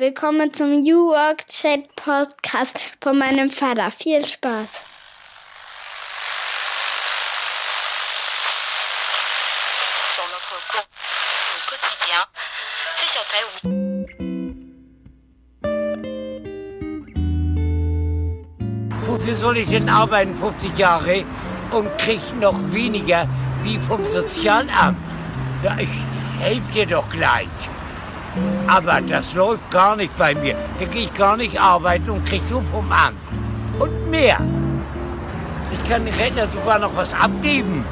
Willkommen zum New Work Chat Podcast von meinem Vater. Viel Spaß. Wofür soll ich denn arbeiten 50 Jahre und krieg noch weniger wie vom Sozialamt? Ja, ich helfe dir doch gleich. Aber das läuft gar nicht bei mir. Da gehe ich gar nicht arbeiten und krieg so vom Amt. Und mehr. Ich kann den Rentner sogar noch was abgeben.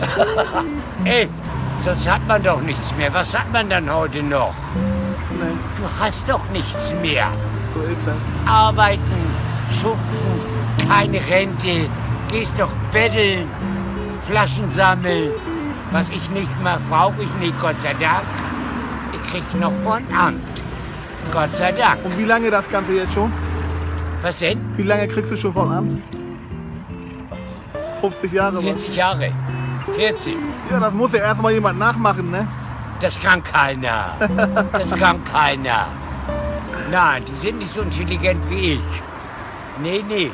Ey, sonst hat man doch nichts mehr. Was hat man dann heute noch? Du hast doch nichts mehr. Arbeiten, schuften, keine Rente, gehst doch betteln, Flaschen sammeln. Was ich nicht mag, brauche ich nicht, Gott sei Dank. Ich krieg noch von Amt. Gott sei Dank. Und wie lange das Ganze jetzt schon? Was denn? Wie lange kriegst du schon vom Amt? 50 Jahre. was? 40 Jahre. 40. Ja, das muss ja erstmal jemand nachmachen, ne? Das kann keiner. Das kann keiner. Nein, die sind nicht so intelligent wie ich. Nee, nee.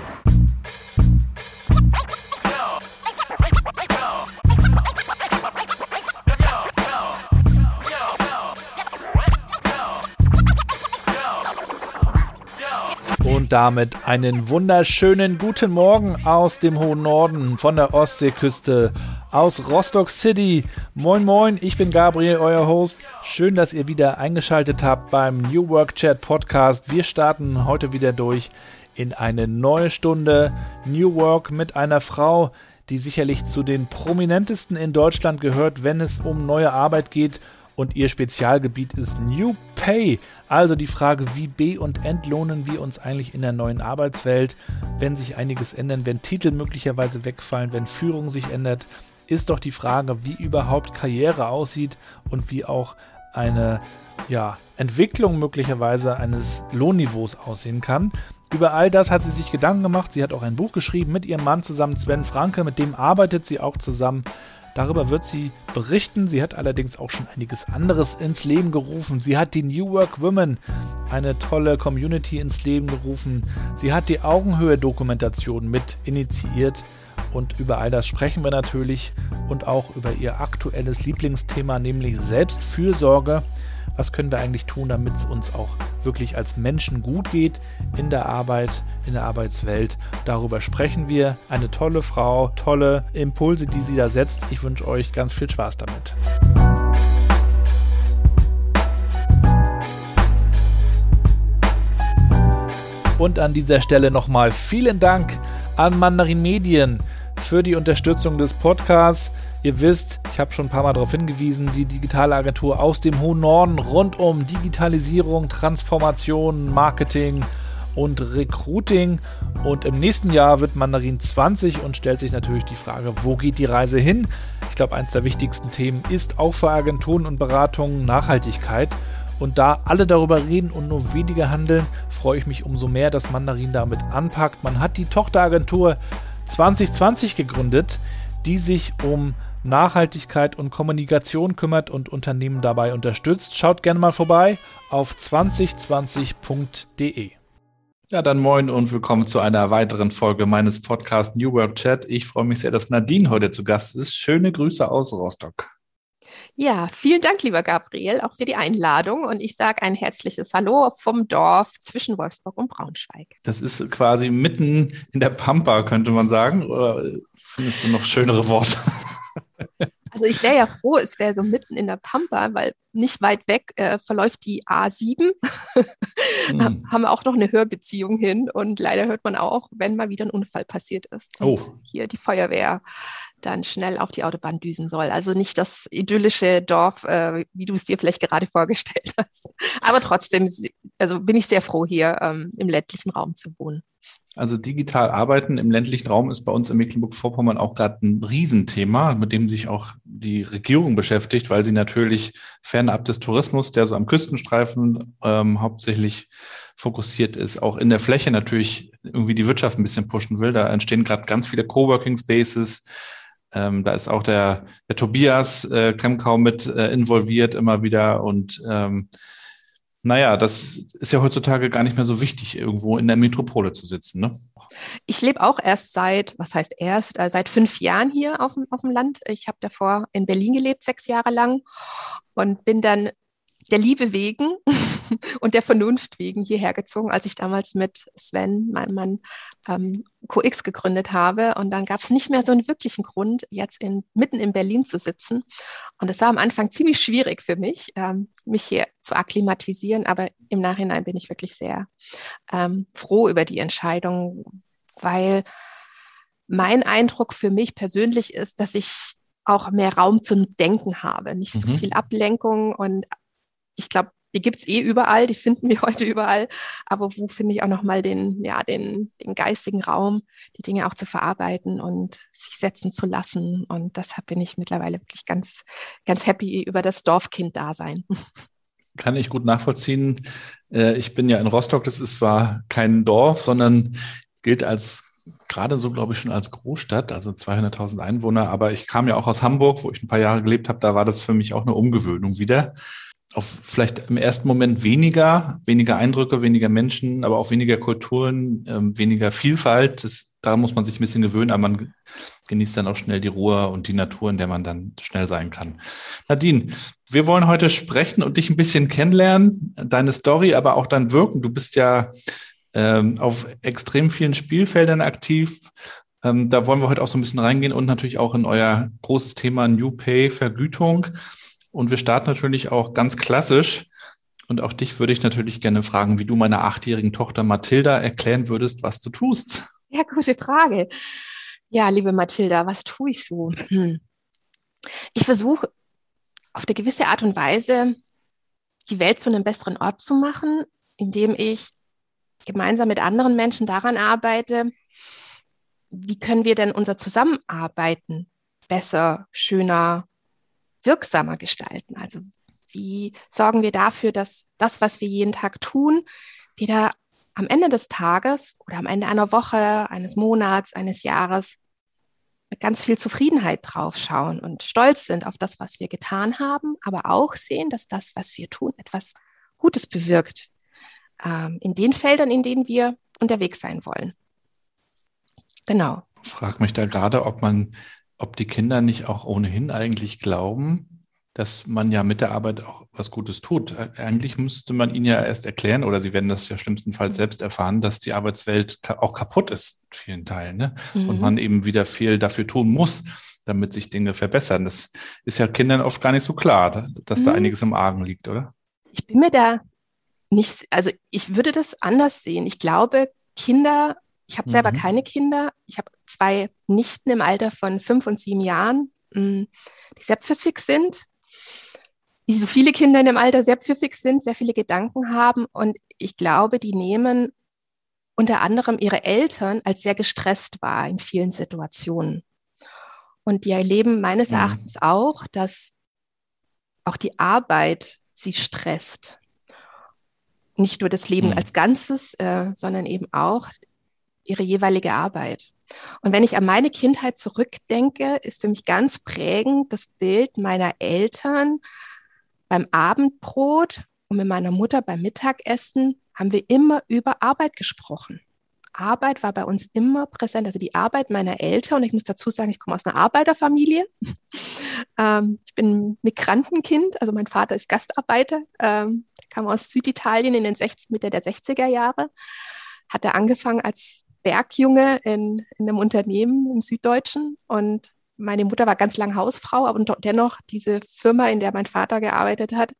Damit einen wunderschönen guten Morgen aus dem hohen Norden, von der Ostseeküste, aus Rostock City. Moin moin, ich bin Gabriel, euer Host. Schön, dass ihr wieder eingeschaltet habt beim New Work Chat Podcast. Wir starten heute wieder durch in eine neue Stunde New Work mit einer Frau, die sicherlich zu den prominentesten in Deutschland gehört, wenn es um neue Arbeit geht und ihr Spezialgebiet ist New Pay. Also die Frage, wie be- und entlohnen wir uns eigentlich in der neuen Arbeitswelt, wenn sich einiges ändern, wenn Titel möglicherweise wegfallen, wenn Führung sich ändert, ist doch die Frage, wie überhaupt Karriere aussieht und wie auch eine ja, Entwicklung möglicherweise eines Lohnniveaus aussehen kann. Über all das hat sie sich Gedanken gemacht. Sie hat auch ein Buch geschrieben mit ihrem Mann zusammen, Sven Franke, mit dem arbeitet sie auch zusammen. Darüber wird sie berichten. Sie hat allerdings auch schon einiges anderes ins Leben gerufen. Sie hat die New Work Women, eine tolle Community ins Leben gerufen. Sie hat die Augenhöhe-Dokumentation mit initiiert. Und über all das sprechen wir natürlich und auch über ihr aktuelles Lieblingsthema, nämlich Selbstfürsorge. Was können wir eigentlich tun, damit es uns auch wirklich als Menschen gut geht in der Arbeit, in der Arbeitswelt? Darüber sprechen wir. Eine tolle Frau, tolle Impulse, die sie da setzt. Ich wünsche euch ganz viel Spaß damit. Und an dieser Stelle nochmal vielen Dank an Mandarin Medien für die Unterstützung des Podcasts. Ihr wisst, ich habe schon ein paar Mal darauf hingewiesen, die digitale Agentur aus dem hohen Norden rund um Digitalisierung, Transformation, Marketing und Recruiting. Und im nächsten Jahr wird Mandarin 20 und stellt sich natürlich die Frage, wo geht die Reise hin? Ich glaube, eines der wichtigsten Themen ist auch für Agenturen und Beratungen Nachhaltigkeit. Und da alle darüber reden und nur wenige handeln, freue ich mich umso mehr, dass Mandarin damit anpackt. Man hat die Tochteragentur 2020 gegründet, die sich um Nachhaltigkeit und Kommunikation kümmert und Unternehmen dabei unterstützt. Schaut gerne mal vorbei auf 2020.de. Ja, dann moin und willkommen zu einer weiteren Folge meines Podcasts New Work Chat. Ich freue mich sehr, dass Nadine heute zu Gast ist. Schöne Grüße aus Rostock. Ja, vielen Dank, lieber Gabriel, auch für die Einladung. Und ich sage ein herzliches Hallo vom Dorf zwischen Wolfsburg und Braunschweig. Das ist quasi mitten in der Pampa, könnte man sagen. Oder findest du noch schönere Worte? Also ich wäre ja froh, es wäre so mitten in der Pampa, weil nicht weit weg äh, verläuft die A7. Hm. Haben wir auch noch eine Hörbeziehung hin und leider hört man auch, wenn mal wieder ein Unfall passiert ist. Und Oh. hier die Feuerwehr dann schnell auf die Autobahn düsen soll. Also nicht das idyllische Dorf, äh, wie du es dir vielleicht gerade vorgestellt hast. Aber trotzdem, also bin ich sehr froh, hier ähm, im ländlichen Raum zu wohnen. Also digital arbeiten im ländlichen Raum ist bei uns in Mecklenburg-Vorpommern auch gerade ein Riesenthema, mit dem sich auch die Regierung beschäftigt, weil sie natürlich fernab des Tourismus, der so am Küstenstreifen ähm, hauptsächlich fokussiert ist, auch in der Fläche natürlich irgendwie die Wirtschaft ein bisschen pushen will. Da entstehen gerade ganz viele Coworking Spaces. Ähm, da ist auch der, der Tobias äh, Kremkau mit äh, involviert immer wieder und ähm, naja, das ist ja heutzutage gar nicht mehr so wichtig, irgendwo in der Metropole zu sitzen. Ne? Ich lebe auch erst seit, was heißt erst, äh, seit fünf Jahren hier auf dem, auf dem Land. Ich habe davor in Berlin gelebt, sechs Jahre lang und bin dann der Liebe wegen und der Vernunft wegen hierher gezogen, als ich damals mit Sven, meinem Mann, ähm, QX gegründet habe. Und dann gab es nicht mehr so einen wirklichen Grund, jetzt in, mitten in Berlin zu sitzen. Und es war am Anfang ziemlich schwierig für mich, ähm, mich hier zu akklimatisieren. Aber im Nachhinein bin ich wirklich sehr ähm, froh über die Entscheidung, weil mein Eindruck für mich persönlich ist, dass ich auch mehr Raum zum Denken habe, nicht so mhm. viel Ablenkung und ich glaube, die gibt es eh überall, die finden wir heute überall. Aber wo finde ich auch nochmal den, ja, den, den geistigen Raum, die Dinge auch zu verarbeiten und sich setzen zu lassen. Und deshalb bin ich mittlerweile wirklich ganz, ganz happy über das Dorfkind-Dasein. Kann ich gut nachvollziehen. Äh, ich bin ja in Rostock, das ist zwar kein Dorf, sondern gilt als gerade so, glaube ich, schon als Großstadt, also 200.000 Einwohner. Aber ich kam ja auch aus Hamburg, wo ich ein paar Jahre gelebt habe. Da war das für mich auch eine Umgewöhnung wieder auf vielleicht im ersten Moment weniger, weniger Eindrücke, weniger Menschen, aber auch weniger Kulturen, ähm, weniger Vielfalt. Das, da muss man sich ein bisschen gewöhnen, aber man genießt dann auch schnell die Ruhe und die Natur, in der man dann schnell sein kann. Nadine, wir wollen heute sprechen und dich ein bisschen kennenlernen, deine Story, aber auch dein Wirken. Du bist ja ähm, auf extrem vielen Spielfeldern aktiv. Ähm, da wollen wir heute auch so ein bisschen reingehen und natürlich auch in euer großes Thema New Pay, Vergütung. Und wir starten natürlich auch ganz klassisch. Und auch dich würde ich natürlich gerne fragen, wie du meiner achtjährigen Tochter Mathilda erklären würdest, was du tust. Ja, gute Frage. Ja, liebe Mathilda, was tue ich so? Hm. Ich versuche auf eine gewisse Art und Weise die Welt zu einem besseren Ort zu machen, indem ich gemeinsam mit anderen Menschen daran arbeite, wie können wir denn unser Zusammenarbeiten besser, schöner, wirksamer gestalten? Also wie sorgen wir dafür, dass das, was wir jeden Tag tun, wieder am Ende des Tages oder am Ende einer Woche, eines Monats, eines Jahres mit ganz viel Zufriedenheit draufschauen und stolz sind auf das, was wir getan haben, aber auch sehen, dass das, was wir tun, etwas Gutes bewirkt ähm, in den Feldern, in denen wir unterwegs sein wollen. Genau. Ich frage mich da gerade, ob man ob die Kinder nicht auch ohnehin eigentlich glauben, dass man ja mit der Arbeit auch was Gutes tut. Eigentlich müsste man ihnen ja erst erklären, oder sie werden das ja schlimmstenfalls selbst erfahren, dass die Arbeitswelt auch kaputt ist in vielen Teilen. Ne? Mhm. Und man eben wieder viel dafür tun muss, damit sich Dinge verbessern. Das ist ja Kindern oft gar nicht so klar, dass mhm. da einiges im Argen liegt, oder? Ich bin mir da nicht, also ich würde das anders sehen. Ich glaube, Kinder ich habe selber mhm. keine Kinder. Ich habe zwei Nichten im Alter von fünf und sieben Jahren, mm, die sehr pfiffig sind, wie so viele Kinder in dem Alter sehr pfiffig sind, sehr viele Gedanken haben. Und ich glaube, die nehmen unter anderem ihre Eltern als sehr gestresst wahr in vielen Situationen. Und die erleben meines mhm. Erachtens auch, dass auch die Arbeit sie stresst. Nicht nur das Leben mhm. als Ganzes, äh, sondern eben auch ihre jeweilige Arbeit. Und wenn ich an meine Kindheit zurückdenke, ist für mich ganz prägend das Bild meiner Eltern beim Abendbrot und mit meiner Mutter beim Mittagessen haben wir immer über Arbeit gesprochen. Arbeit war bei uns immer präsent, also die Arbeit meiner Eltern. Und ich muss dazu sagen, ich komme aus einer Arbeiterfamilie. ähm, ich bin Migrantenkind, also mein Vater ist Gastarbeiter, ähm, kam aus Süditalien in den 60, Mitte der 60er Jahre. Hatte angefangen als Bergjunge in, in einem Unternehmen im Süddeutschen und meine Mutter war ganz lang Hausfrau, aber dennoch diese Firma, in der mein Vater gearbeitet hat,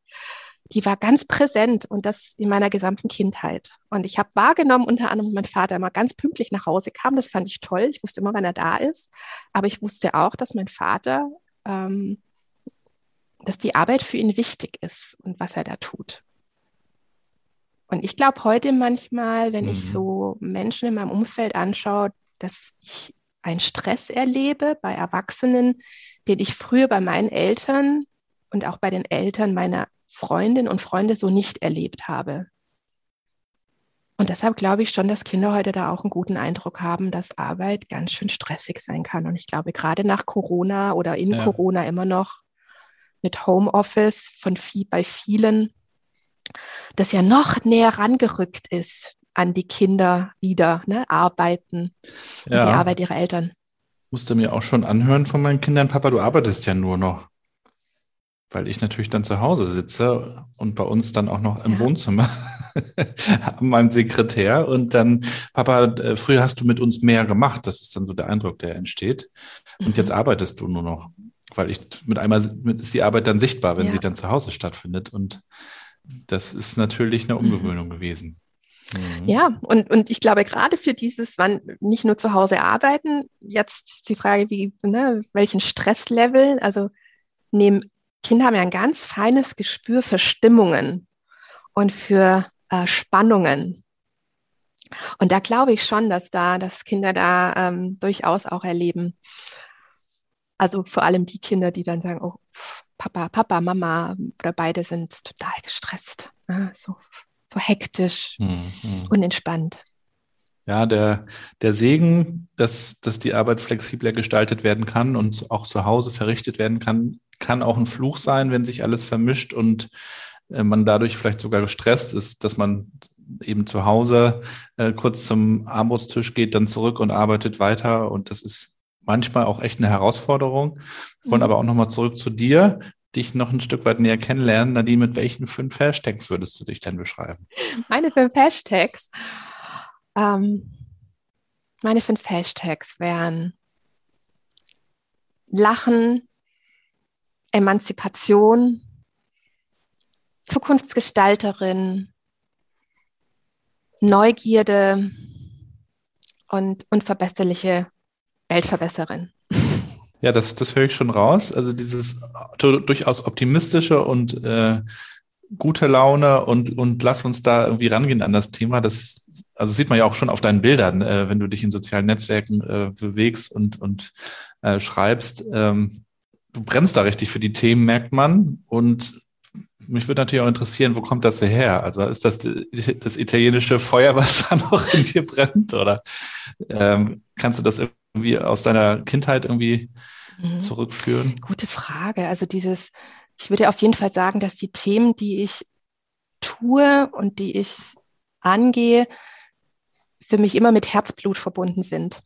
die war ganz präsent und das in meiner gesamten Kindheit. Und ich habe wahrgenommen, unter anderem, mein Vater immer ganz pünktlich nach Hause kam. Das fand ich toll. Ich wusste immer, wann er da ist. Aber ich wusste auch, dass mein Vater, ähm, dass die Arbeit für ihn wichtig ist und was er da tut. Und ich glaube heute manchmal, wenn mhm. ich so Menschen in meinem Umfeld anschaue, dass ich einen Stress erlebe bei Erwachsenen, den ich früher bei meinen Eltern und auch bei den Eltern meiner Freundinnen und Freunde so nicht erlebt habe. Und deshalb glaube ich schon, dass Kinder heute da auch einen guten Eindruck haben, dass Arbeit ganz schön stressig sein kann. Und ich glaube, gerade nach Corona oder in ja. Corona immer noch mit Homeoffice von viel, bei vielen das ja noch näher rangerückt ist an die Kinder wieder, ne? Arbeiten und Ja. die Arbeit ihrer Eltern. Musste mir auch schon anhören von meinen Kindern, Papa, du arbeitest ja nur noch. Weil ich natürlich dann zu Hause sitze und bei uns dann auch noch im Ja. Wohnzimmer an meinem Sekretär. Und dann, Papa, äh, früher hast du mit uns mehr gemacht. Das ist dann so der Eindruck, der entsteht. Und Mhm. jetzt arbeitest du nur noch. Weil ich mit einmal mit- ist die Arbeit dann sichtbar, wenn Ja. sie dann zu Hause stattfindet. Und das ist natürlich eine Umgewöhnung gewesen. Mhm. Ja, und, und ich glaube, gerade für dieses, wann nicht nur zu Hause arbeiten, jetzt ist die Frage, wie, ne, welchen Stresslevel, also nehmen, Kinder haben ja ein ganz feines Gespür für Stimmungen und für äh, Spannungen. Und da glaube ich schon, dass da, dass Kinder da ähm, durchaus auch erleben. Also vor allem die Kinder, die dann sagen, oh, pf, Papa, Papa, Mama oder beide sind total gestresst, ne, so, so hektisch, Mhm. Mhm. unentspannt. Ja, der, der Segen, dass, dass die Arbeit flexibler gestaltet werden kann und auch zu Hause verrichtet werden kann, kann auch ein Fluch sein, wenn sich alles vermischt und äh, man dadurch vielleicht sogar gestresst ist, dass man eben zu Hause äh, kurz zum Armutstisch geht, dann zurück und arbeitet weiter. Und das ist manchmal auch echt eine Herausforderung. Wir wollen Mhm. aber auch nochmal zurück zu dir, dich noch ein Stück weit näher kennenlernen. Nadine, mit welchen fünf Hashtags würdest du dich denn beschreiben? Meine fünf Hashtags. Ähm, meine fünf Hashtags wären Lachen, Emanzipation, Zukunftsgestalterin, Neugierde und unverbesserliche Weltverbesserin. Ja, das, das höre ich schon raus. Also dieses du- durchaus optimistische und äh, gute Laune und, und lass uns da irgendwie rangehen an das Thema. Das also sieht man ja auch schon auf deinen Bildern, äh, wenn du dich in sozialen Netzwerken äh, bewegst und, und äh, schreibst. Ähm, du brennst da richtig für die Themen, merkt man. Und mich würde natürlich auch interessieren, wo kommt das her? Also ist das das italienische Feuer, was da noch in dir brennt? Oder ähm, kannst du das irgendwie aus deiner Kindheit irgendwie Mhm. zurückführen? Gute Frage. Also dieses, ich würde auf jeden Fall sagen, dass die Themen, die ich tue und die ich angehe, für mich immer mit Herzblut verbunden sind.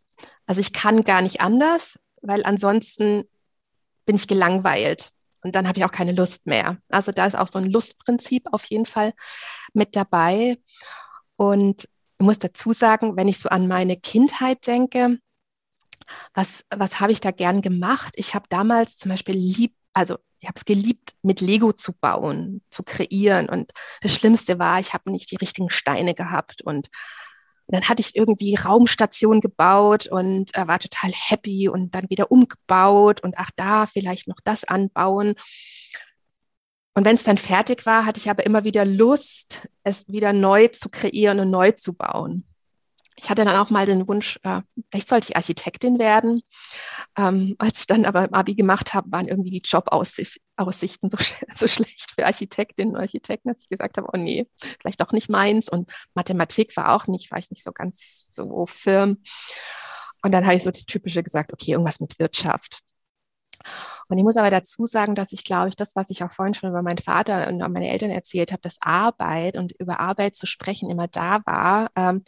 Also ich kann gar nicht anders, weil ansonsten bin ich gelangweilt und dann habe ich auch keine Lust mehr. Also da ist auch so ein Lustprinzip auf jeden Fall mit dabei. Und ich muss dazu sagen, wenn ich so an meine Kindheit denke, was, was habe ich da gern gemacht? Ich habe damals zum Beispiel lieb, also ich habe es geliebt, mit Lego zu bauen, zu kreieren. Und das Schlimmste war, ich habe nicht die richtigen Steine gehabt. Und dann hatte ich irgendwie Raumstation gebaut und äh, war total happy und dann wieder umgebaut und ach da vielleicht noch das anbauen. Und wenn es dann fertig war, hatte ich aber immer wieder Lust, es wieder neu zu kreieren und neu zu bauen. Ich hatte dann auch mal den Wunsch, äh, vielleicht sollte ich Architektin werden. Ähm, als ich dann aber im Abi gemacht habe, waren irgendwie die Jobaussichten so, sch so schlecht für Architektinnen und Architekten, dass ich gesagt habe, oh nee, vielleicht doch nicht meins. Und Mathematik war auch nicht, war ich nicht so ganz so firm. Und dann habe ich so das Typische gesagt, okay, irgendwas mit Wirtschaft. Und ich muss aber dazu sagen, dass ich glaube ich, das, was ich auch vorhin schon über meinen Vater und meine Eltern erzählt habe, dass Arbeit und über Arbeit zu sprechen immer da war, ähm,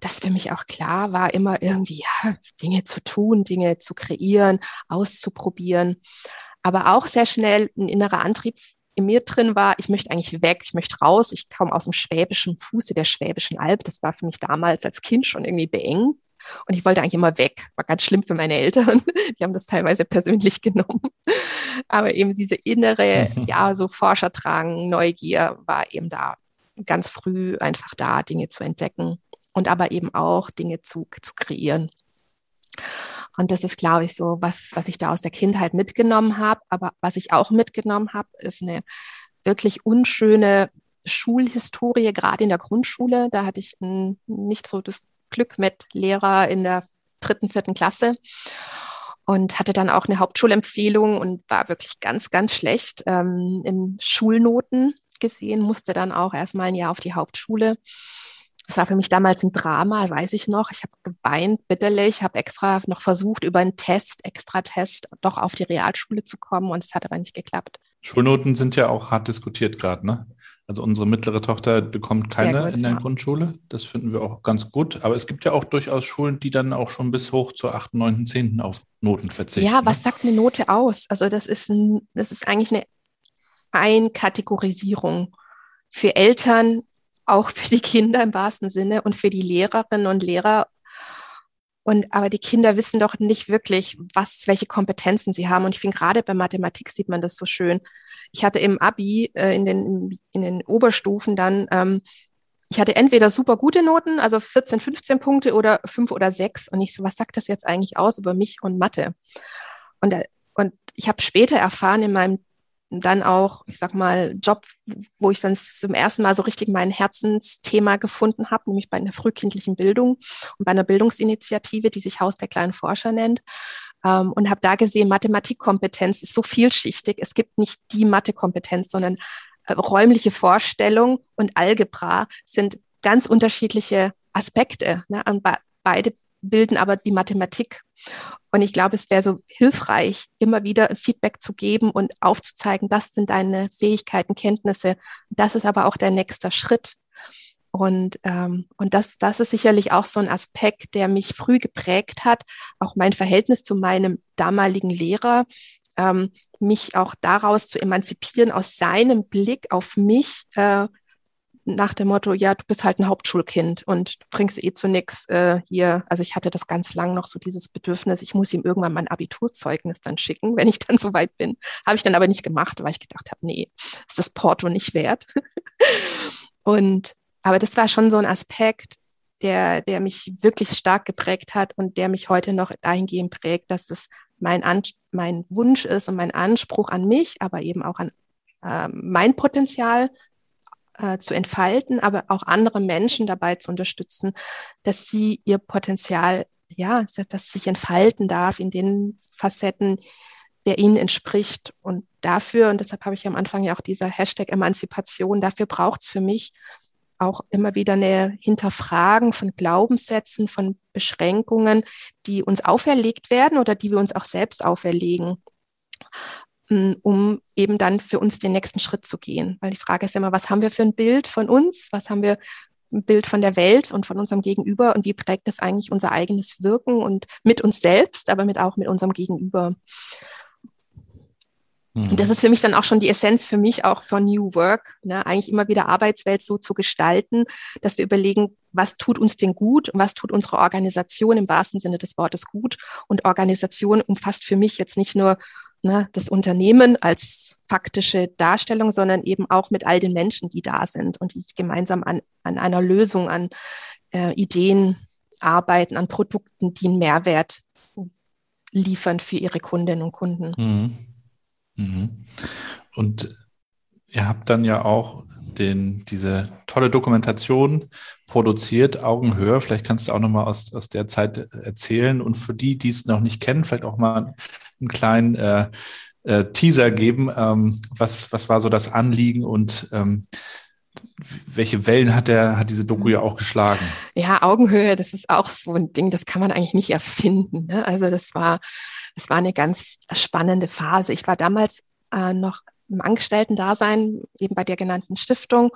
dass für mich auch klar war, immer irgendwie ja, Dinge zu tun, Dinge zu kreieren, auszuprobieren. Aber auch sehr schnell ein innerer Antrieb in mir drin war, ich möchte eigentlich weg, ich möchte raus. Ich komme aus dem schwäbischen Fuße der schwäbischen Alb. Das war für mich damals als Kind schon irgendwie beengt. Und ich wollte eigentlich immer weg. War ganz schlimm für meine Eltern. Die haben das teilweise persönlich genommen. Aber eben diese innere, ja, so Forscherdrang, Neugier war eben da ganz früh einfach da, Dinge zu entdecken und aber eben auch Dinge zu, zu kreieren. Und das ist, glaube ich, so was, was ich da aus der Kindheit mitgenommen habe. Aber was ich auch mitgenommen habe, ist eine wirklich unschöne Schulhistorie, gerade in der Grundschule. Da hatte ich ein, nicht so das Glück mit Lehrer in der dritten, vierten Klasse und hatte dann auch eine Hauptschulempfehlung und war wirklich ganz, ganz schlecht ähm, in Schulnoten gesehen, musste dann auch erstmal ein Jahr auf die Hauptschule. Das war für mich damals ein Drama, weiß ich noch. Ich habe geweint bitterlich, habe extra noch versucht, über einen Test, extra Test, doch auf die Realschule zu kommen und es hat aber nicht geklappt. Schulnoten sind ja auch hart diskutiert gerade, ne? Also unsere mittlere Tochter bekommt keine gut, in der ja. Grundschule. Das finden wir auch ganz gut. Aber es gibt ja auch durchaus Schulen, die dann auch schon bis hoch zur 8., 9., 10. auf Noten verzichten. Ja, was ne? sagt eine Note aus? Also das ist, ein, das ist eigentlich eine Einkategorisierung für Eltern, auch für die Kinder im wahrsten Sinne und für die Lehrerinnen und Lehrer. Und aber die Kinder wissen doch nicht wirklich, was, welche Kompetenzen sie haben. Und ich finde gerade bei Mathematik sieht man das so schön. Ich hatte im Abi äh, in, den, in den Oberstufen dann, ähm, ich hatte entweder super gute Noten, also 14, 15 Punkte oder 5 oder 6. Und ich so, was sagt das jetzt eigentlich aus über mich und Mathe? Und, äh, und ich habe später erfahren in meinem dann auch, ich sag mal, Job, wo ich dann zum ersten Mal so richtig mein Herzensthema gefunden habe, nämlich bei einer frühkindlichen Bildung und bei einer Bildungsinitiative, die sich Haus der kleinen Forscher nennt. Ähm, und habe da gesehen, Mathematikkompetenz ist so vielschichtig. Es gibt nicht die Mathekompetenz, sondern äh, räumliche Vorstellung und Algebra sind ganz unterschiedliche Aspekte. Ne? Und be beide bilden aber die Mathematik. Und ich glaube, es wäre so hilfreich, immer wieder ein Feedback zu geben und aufzuzeigen, das sind deine Fähigkeiten, Kenntnisse. Das ist aber auch der nächste Schritt. Und, ähm, und das, das ist sicherlich auch so ein Aspekt, der mich früh geprägt hat, auch mein Verhältnis zu meinem damaligen Lehrer, ähm, mich auch daraus zu emanzipieren, aus seinem Blick auf mich, äh, nach dem Motto, ja, du bist halt ein Hauptschulkind und du bringst eh zu nix äh, hier. Also ich hatte das ganz lang noch so dieses Bedürfnis, ich muss ihm irgendwann mein Abiturzeugnis dann schicken, wenn ich dann so weit bin. Habe ich dann aber nicht gemacht, weil ich gedacht habe, nee, ist das Porto nicht wert. und aber das war schon so ein Aspekt, der, der mich wirklich stark geprägt hat und der mich heute noch dahingehend prägt, dass es mein, an mein Wunsch ist und mein Anspruch an mich, aber eben auch an äh, mein Potenzial äh, zu entfalten, aber auch andere Menschen dabei zu unterstützen, dass sie ihr Potenzial, ja, dass sich entfalten darf in den Facetten, der ihnen entspricht. Und dafür, und deshalb habe ich am Anfang ja auch dieser Hashtag Emanzipation, dafür braucht es für mich auch immer wieder eine Hinterfragen von Glaubenssätzen, von Beschränkungen, die uns auferlegt werden oder die wir uns auch selbst auferlegen, um eben dann für uns den nächsten Schritt zu gehen. Weil die Frage ist immer, was haben wir für ein Bild von uns? Was haben wir ein Bild von der Welt und von unserem Gegenüber und wie prägt das eigentlich unser eigenes Wirken und mit uns selbst, aber mit auch mit unserem Gegenüber. Und das ist für mich dann auch schon die Essenz für mich auch von New Work, ne? eigentlich immer wieder Arbeitswelt so zu gestalten, dass wir überlegen, was tut uns denn gut und was tut unsere Organisation im wahrsten Sinne des Wortes gut. Und Organisation umfasst für mich jetzt nicht nur ne, das Unternehmen als faktische Darstellung, sondern eben auch mit all den Menschen, die da sind und die gemeinsam an, an einer Lösung, an äh, Ideen arbeiten, an Produkten, die einen Mehrwert liefern für ihre Kundinnen und Kunden. Mhm. Mhm. Und ihr habt dann ja auch den, diese tolle Dokumentation produziert, Augenhöhe. Vielleicht kannst du auch nochmal aus, aus der Zeit erzählen und für die, die es noch nicht kennen, vielleicht auch mal einen kleinen äh, äh, Teaser geben. Ähm, was, was war so das Anliegen und ähm, welche Wellen hat der, hat diese Doku ja auch geschlagen? Ja, Augenhöhe, das ist auch so ein Ding, das kann man eigentlich nicht erfinden. Ne? Also das war, das war eine ganz spannende Phase. Ich war damals äh, noch im Angestellten-Dasein, eben bei der genannten Stiftung.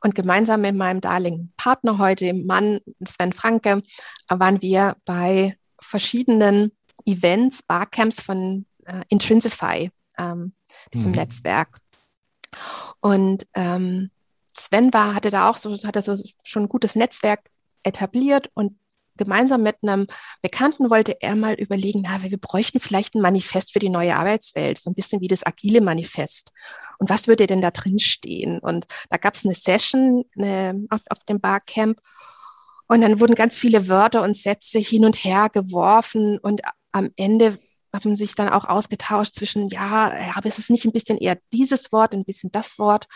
Und gemeinsam mit meinem darlingen Partner heute, dem Mann Sven Franke, waren wir bei verschiedenen Events, Barcamps von äh, Intrinsify, ähm, diesem mhm. Netzwerk. Und ähm, Sven war, hatte da auch so, hatte so schon ein gutes Netzwerk etabliert und gemeinsam mit einem Bekannten wollte er mal überlegen, na, wir bräuchten vielleicht ein Manifest für die neue Arbeitswelt, so ein bisschen wie das agile Manifest. Und was würde denn da drin stehen? Und da gab es eine Session eine, auf, auf dem Barcamp und dann wurden ganz viele Wörter und Sätze hin und her geworfen und am Ende haben sich dann auch ausgetauscht zwischen, ja, aber es ist nicht ein bisschen eher dieses Wort, ein bisschen das Wort.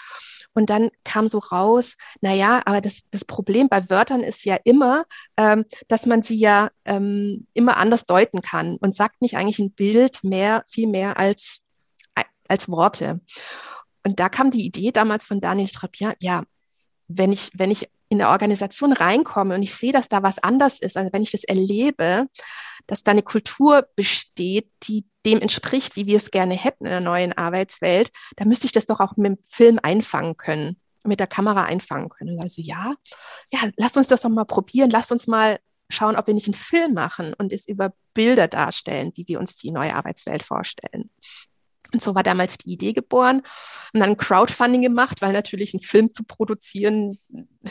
Und dann kam so raus, na ja, aber das, das Problem bei Wörtern ist ja immer, ähm, dass man sie ja ähm, immer anders deuten kann und sagt nicht eigentlich ein Bild mehr, viel mehr als, als Worte. Und da kam die Idee damals von Daniel Strapian, ja, wenn ich, wenn ich in der Organisation reinkomme und ich sehe, dass da was anders ist, also wenn ich das erlebe, dass da eine Kultur besteht, die dem entspricht, wie wir es gerne hätten in der neuen Arbeitswelt, dann müsste ich das doch auch mit dem Film einfangen können. mit der Kamera einfangen können. Also ja, ja, lasst uns das doch mal probieren, lasst uns mal schauen, ob wir nicht einen Film machen und es über Bilder darstellen, wie wir uns die neue Arbeitswelt vorstellen. Und so war damals die Idee geboren und dann Crowdfunding gemacht, weil natürlich ein Film zu produzieren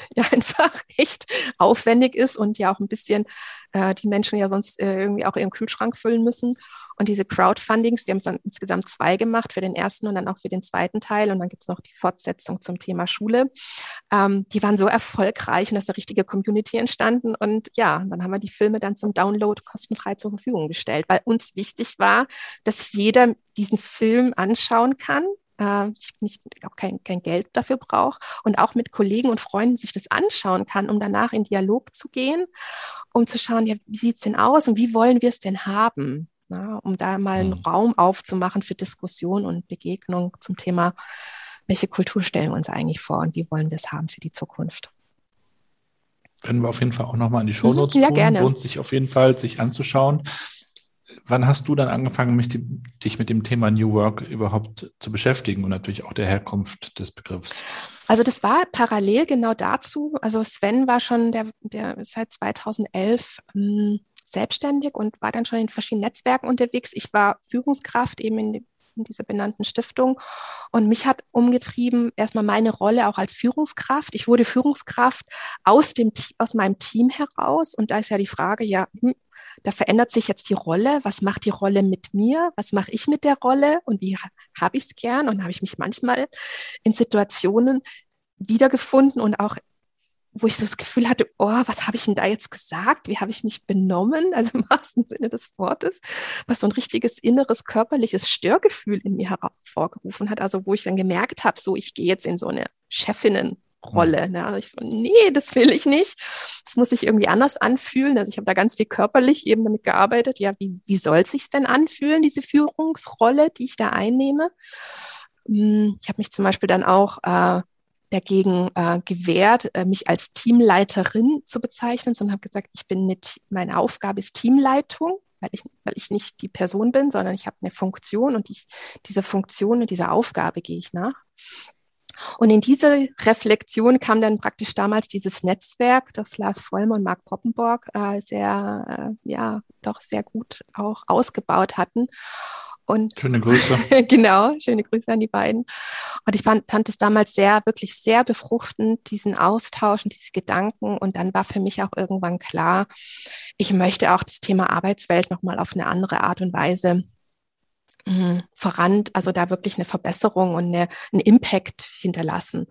ja einfach echt aufwendig ist und ja auch ein bisschen äh, die Menschen ja sonst äh, irgendwie auch ihren Kühlschrank füllen müssen. Und diese Crowdfundings, wir haben es dann insgesamt zwei gemacht, für den ersten und dann auch für den zweiten Teil. Und dann gibt es noch die Fortsetzung zum Thema Schule. Ähm, die waren so erfolgreich und da ist eine richtige Community entstanden. Und ja, dann haben wir die Filme dann zum Download kostenfrei zur Verfügung gestellt, weil uns wichtig war, dass jeder diesen Film anschauen kann, äh, ich nicht, auch kein, kein Geld dafür brauche und auch mit Kollegen und Freunden sich das anschauen kann, um danach in Dialog zu gehen, um zu schauen, ja, wie sieht es denn aus und wie wollen wir es denn haben? Na, um da mal einen mhm. Raum aufzumachen für Diskussion und Begegnung zum Thema, welche Kultur stellen wir uns eigentlich vor und wie wollen wir es haben für die Zukunft. Können wir auf jeden Fall auch nochmal in die Shownotes mhm, ja, tun. Gerne. Lohnt sich auf jeden Fall, sich anzuschauen. Wann hast du dann angefangen, die, dich mit dem Thema New Work überhaupt zu beschäftigen und natürlich auch der Herkunft des Begriffs? Also das war parallel genau dazu. Also Sven war schon der, der seit 2011 ähm, selbstständig und war dann schon in verschiedenen Netzwerken unterwegs. Ich war Führungskraft eben in, in dieser benannten Stiftung und mich hat umgetrieben erstmal meine Rolle auch als Führungskraft. Ich wurde Führungskraft aus dem aus meinem Team heraus und da ist ja die Frage, ja, hm, da verändert sich jetzt die Rolle. Was macht die Rolle mit mir? Was mache ich mit der Rolle? Und wie habe ich es gern? Und habe ich mich manchmal in Situationen wiedergefunden und auch wo ich so das Gefühl hatte, oh, was habe ich denn da jetzt gesagt? Wie habe ich mich benommen? Also im wahrsten Sinne des Wortes, was so ein richtiges inneres körperliches Störgefühl in mir hervorgerufen hat. Also wo ich dann gemerkt habe, so ich gehe jetzt in so eine Chefinnen Rolle. Ne? Also ich so, nee, das will ich nicht. Das muss sich irgendwie anders anfühlen. Also ich habe da ganz viel körperlich eben damit gearbeitet. Ja, wie, wie soll es sich denn anfühlen, diese Führungsrolle, die ich da einnehme? Hm, ich habe mich zum Beispiel dann auch äh, dagegen äh, gewehrt, äh, mich als Teamleiterin zu bezeichnen, sondern habe gesagt, ich bin nicht, meine Aufgabe ist Teamleitung, weil ich, weil ich nicht die Person bin, sondern ich habe eine Funktion und ich, diese Funktion und dieser Aufgabe gehe ich nach. Und in diese Reflexion kam dann praktisch damals dieses Netzwerk, das Lars Vollmer und Marc Poppenborg äh, sehr, äh, ja, doch sehr gut auch ausgebaut hatten. Und schöne Grüße. genau, schöne Grüße an die beiden. Und ich fand, fand es damals sehr, wirklich sehr befruchtend, diesen Austausch und diese Gedanken. Und dann war für mich auch irgendwann klar, ich möchte auch das Thema Arbeitswelt nochmal auf eine andere Art und Weise. Voran, also da wirklich eine Verbesserung und eine, einen Impact hinterlassen.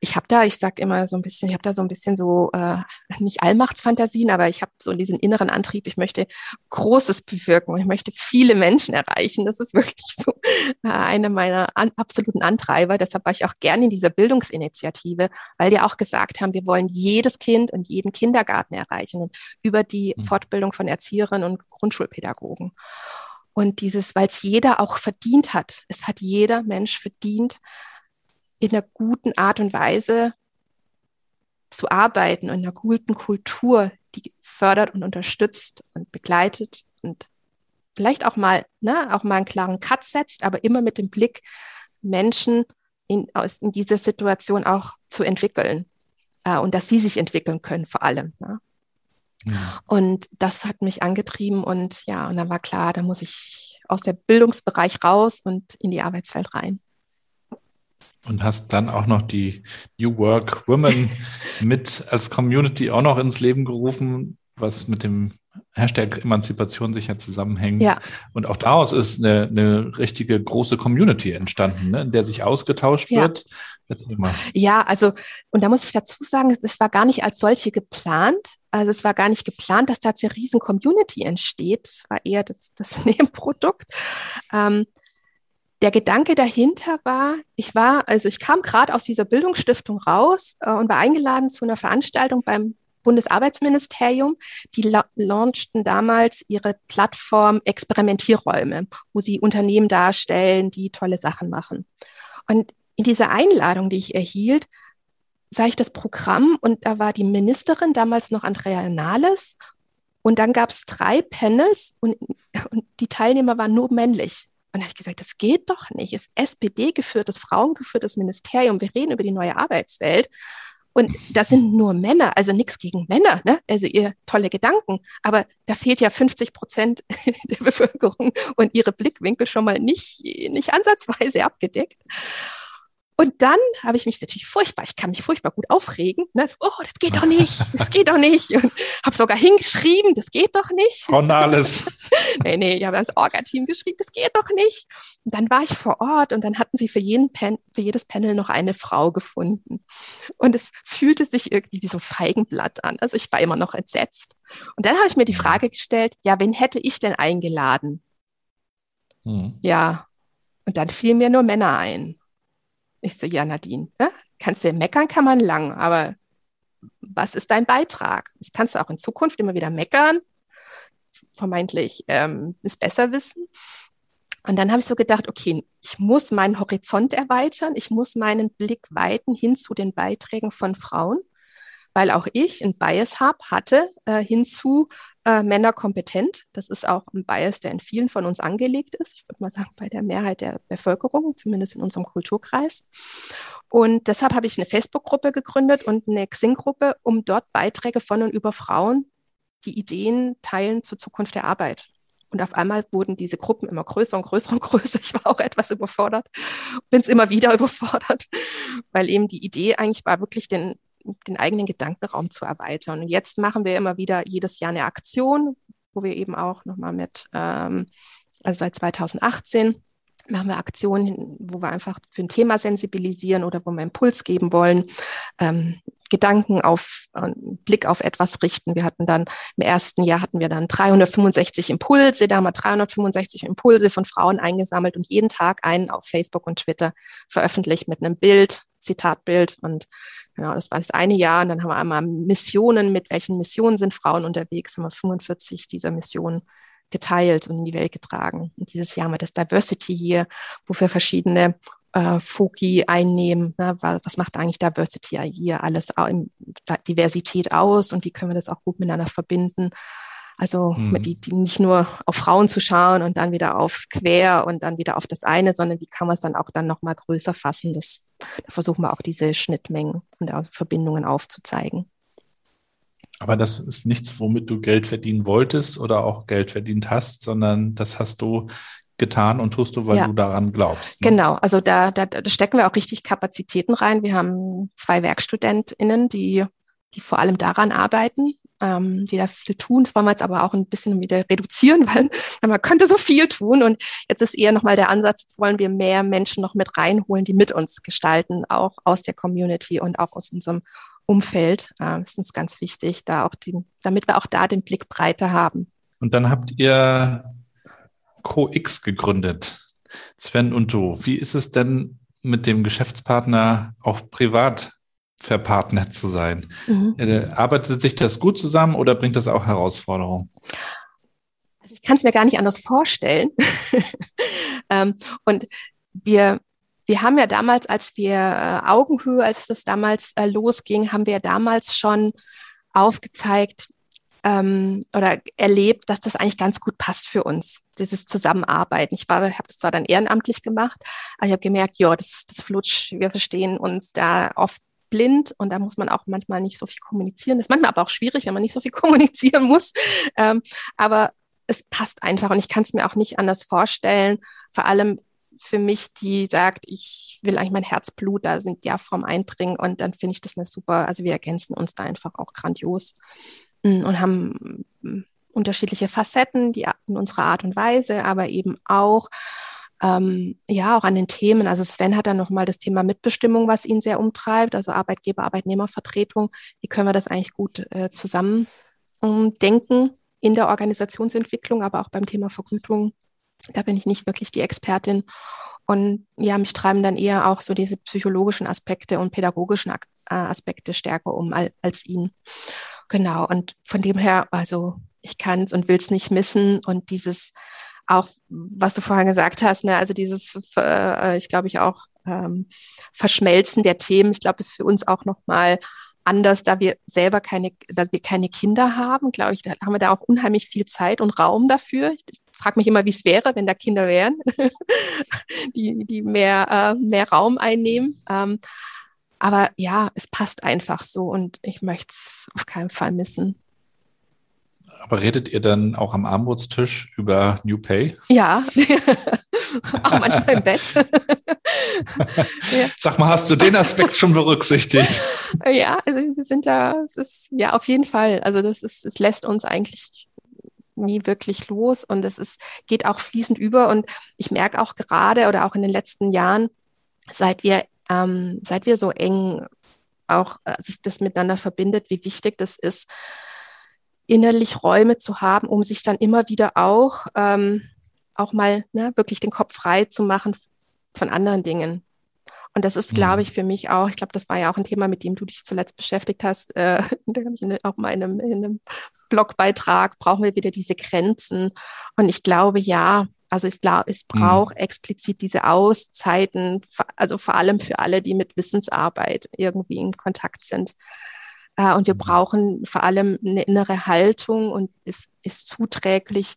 Ich habe da, ich sage immer so ein bisschen, ich habe da so ein bisschen so, äh, nicht Allmachtsfantasien, aber ich habe so diesen inneren Antrieb, ich möchte Großes bewirken und ich möchte viele Menschen erreichen. Das ist wirklich so äh, eine meiner an, absoluten Antreiber. Deshalb war ich auch gerne in dieser Bildungsinitiative, weil die auch gesagt haben, wir wollen jedes Kind und jeden Kindergarten erreichen und über die mhm. Fortbildung von Erzieherinnen und Grundschulpädagogen. Und dieses, weil es jeder auch verdient hat. Es hat jeder Mensch verdient, in einer guten Art und Weise zu arbeiten und in einer guten Kultur, die fördert und unterstützt und begleitet und vielleicht auch mal, ne, auch mal einen klaren Cut setzt, aber immer mit dem Blick, Menschen in, aus, in dieser Situation auch zu entwickeln äh, und dass sie sich entwickeln können vor allem. Ne? Und das hat mich angetrieben und ja, und dann war klar, da muss ich aus der Bildungsbereich raus und in die Arbeitswelt rein. Und hast dann auch noch die New Work Women mit als Community auch noch ins Leben gerufen, was mit dem Hashtag Emanzipation sicher zusammenhängt. Ja. Und auch daraus ist eine, eine richtige große Community entstanden, ne, in der sich ausgetauscht ja. wird. Ja, also, und da muss ich dazu sagen, das war gar nicht als solche geplant. Also es war gar nicht geplant, dass da jetzt eine riesen Community entsteht. Das war eher das, das Nebenprodukt. Ähm, der Gedanke dahinter war, ich war, also ich kam gerade aus dieser Bildungsstiftung raus äh, und war eingeladen zu einer Veranstaltung beim Bundesarbeitsministerium. Die la launchten damals ihre Plattform Experimentierräume, wo sie Unternehmen darstellen, die tolle Sachen machen. Und in dieser Einladung, die ich erhielt, sah ich das Programm und da war die Ministerin, damals noch Andrea Nahles. Und dann gab es drei Panels und, und, die Teilnehmer waren nur männlich. Und da habe ich gesagt, das geht doch nicht. Es ist SPD-geführtes, frauengeführtes Ministerium. Wir reden über die neue Arbeitswelt. Und da sind nur Männer, also nichts gegen Männer, ne? also ihr tolle Gedanken, aber da fehlt ja 50 Prozent der Bevölkerung und ihre Blickwinkel schon mal nicht, nicht ansatzweise abgedeckt. Und dann habe ich mich natürlich furchtbar, ich kann mich furchtbar gut aufregen. Ne? So, oh, das geht doch nicht, das geht doch nicht. Und habe sogar hingeschrieben, das geht doch nicht. Von alles. nee, nee, ich habe das Orga-Team geschrieben, das geht doch nicht. Und dann war ich vor Ort und dann hatten sie für, jeden Pan für jedes Panel noch eine Frau gefunden. Und es fühlte sich irgendwie wie so Feigenblatt an. Also ich war immer noch entsetzt. Und dann habe ich mir die Frage gestellt, ja, wen hätte ich denn eingeladen? Hm. Ja, und dann fielen mir nur Männer ein. Ich so, ja, Nadine, ne? kannst du meckern, kann man lang, aber was ist dein Beitrag? Das kannst du auch in Zukunft immer wieder meckern, vermeintlich ähm, es besser wissen. Und dann habe ich so gedacht, okay, ich muss meinen Horizont erweitern, ich muss meinen Blick weiten hin zu den Beiträgen von Frauen weil auch ich ein Bias habe, hatte äh, hinzu äh, Männer kompetent. Das ist auch ein Bias, der in vielen von uns angelegt ist. Ich würde mal sagen, bei der Mehrheit der Bevölkerung, zumindest in unserem Kulturkreis. Und deshalb habe ich eine Facebook-Gruppe gegründet und eine Xing-Gruppe, um dort Beiträge von und über Frauen, die Ideen teilen zur Zukunft der Arbeit. Und auf einmal wurden diese Gruppen immer größer und größer und größer. Ich war auch etwas überfordert, bin es immer wieder überfordert, weil eben die Idee eigentlich war, wirklich den den eigenen Gedankenraum zu erweitern. Und jetzt machen wir immer wieder jedes Jahr eine Aktion, wo wir eben auch nochmal mit, ähm, also seit 2018 machen wir Aktionen, wo wir einfach für ein Thema sensibilisieren oder wo wir Impuls geben wollen, ähm, Gedanken auf, äh, Blick auf etwas richten. Wir hatten dann im ersten Jahr hatten wir dann 365 Impulse, da haben wir 365 Impulse von Frauen eingesammelt und jeden Tag einen auf Facebook und Twitter veröffentlicht mit einem Bild, Zitatbild und Genau, das war das eine Jahr. Und dann haben wir einmal Missionen, mit welchen Missionen sind Frauen unterwegs, haben wir 45 dieser Missionen geteilt und in die Welt getragen. Und dieses Jahr haben wir das Diversity hier, wo wir verschiedene äh, Foki einnehmen. Ne? Was macht eigentlich Diversity hier alles Diversität aus und wie können wir das auch gut miteinander verbinden? Also mhm. die, die nicht nur auf Frauen zu schauen und dann wieder auf quer und dann wieder auf das eine, sondern wie kann man es dann auch dann nochmal größer fassen? Das, da versuchen wir auch diese Schnittmengen und Verbindungen aufzuzeigen. Aber das ist nichts, womit du Geld verdienen wolltest oder auch Geld verdient hast, sondern das hast du getan und tust du, weil ja. du daran glaubst. Ne? Genau, also da, da, da stecken wir auch richtig Kapazitäten rein. Wir haben zwei WerkstudentInnen, die, die vor allem daran arbeiten, ähm, die da viel tun. Das wollen wir jetzt aber auch ein bisschen wieder reduzieren, weil man könnte so viel tun. Und jetzt ist eher nochmal der Ansatz, jetzt wollen wir mehr Menschen noch mit reinholen, die mit uns gestalten, auch aus der Community und auch aus unserem Umfeld. Äh, das ist uns ganz wichtig, da auch die, damit wir auch da den Blick breiter haben. Und dann habt ihr CoX gegründet, Sven und du. Wie ist es denn mit dem Geschäftspartner auch privat verpartnert zu sein. Mhm. Äh, arbeitet sich das gut zusammen oder bringt das auch Herausforderungen? Also ich kann es mir gar nicht anders vorstellen. ähm, und wir, wir haben ja damals, als wir äh, Augenhöhe, als das damals äh, losging, haben wir damals schon aufgezeigt ähm, oder erlebt, dass das eigentlich ganz gut passt für uns, dieses Zusammenarbeiten. Ich war, habe das zwar dann ehrenamtlich gemacht, aber ich habe gemerkt, ja, das, das flutscht, wir verstehen uns da oft blind und da muss man auch manchmal nicht so viel kommunizieren. Das ist manchmal aber auch schwierig, wenn man nicht so viel kommunizieren muss. Ähm, aber es passt einfach und ich kann es mir auch nicht anders vorstellen. Vor allem für mich, die sagt, ich will eigentlich mein Herzblut da sind ja vom einbringen und dann finde ich das eine super, also wir ergänzen uns da einfach auch grandios mm, und haben mm, unterschiedliche Facetten, die in unserer Art und Weise, aber eben auch ähm, ja, auch an den Themen. Also Sven hat dann nochmal das Thema Mitbestimmung, was ihn sehr umtreibt, also Arbeitgeber, Arbeitnehmervertretung. Wie können wir das eigentlich gut äh, zusammen denken in der Organisationsentwicklung, aber auch beim Thema Vergütung. Da bin ich nicht wirklich die Expertin. Und ja, mich treiben dann eher auch so diese psychologischen Aspekte und pädagogischen äh, Aspekte stärker um als ihn. Genau. Und von dem her, also ich kann es und will es nicht missen. Und dieses auch, was du vorhin gesagt hast, ne, also dieses, äh, ich glaube ich auch, ähm, Verschmelzen der Themen, ich glaube, ist für uns auch nochmal anders, da wir selber keine, da wir keine Kinder haben, glaube ich, da haben wir da auch unheimlich viel Zeit und Raum dafür. Ich, ich frage mich immer, wie es wäre, wenn da Kinder wären, die, die mehr, äh, mehr Raum einnehmen. Ähm, aber ja, es passt einfach so und ich möchte es auf keinen Fall missen. Aber redet ihr dann auch am Armutstisch über New Pay? Ja, auch manchmal im Bett. Sag mal, hast du den Aspekt schon berücksichtigt? Ja, also wir sind da, es ist ja auf jeden Fall. Also das ist, es lässt uns eigentlich nie wirklich los und es ist, geht auch fließend über. Und ich merke auch gerade oder auch in den letzten Jahren, seit wir, ähm, seit wir so eng auch äh, sich das miteinander verbindet, wie wichtig das ist, innerlich Räume zu haben, um sich dann immer wieder auch, ähm, auch mal ne, wirklich den Kopf frei zu machen von anderen Dingen. Und das ist, glaube mhm. ich, für mich auch, ich glaube, das war ja auch ein Thema, mit dem du dich zuletzt beschäftigt hast, äh, auch mal in einem, in einem Blogbeitrag, brauchen wir wieder diese Grenzen. Und ich glaube, ja, also ich glaube, es braucht mhm. explizit diese Auszeiten, also vor allem für alle, die mit Wissensarbeit irgendwie in Kontakt sind. Äh, und wir mhm. brauchen vor allem eine innere Haltung und ist, ist zuträglich,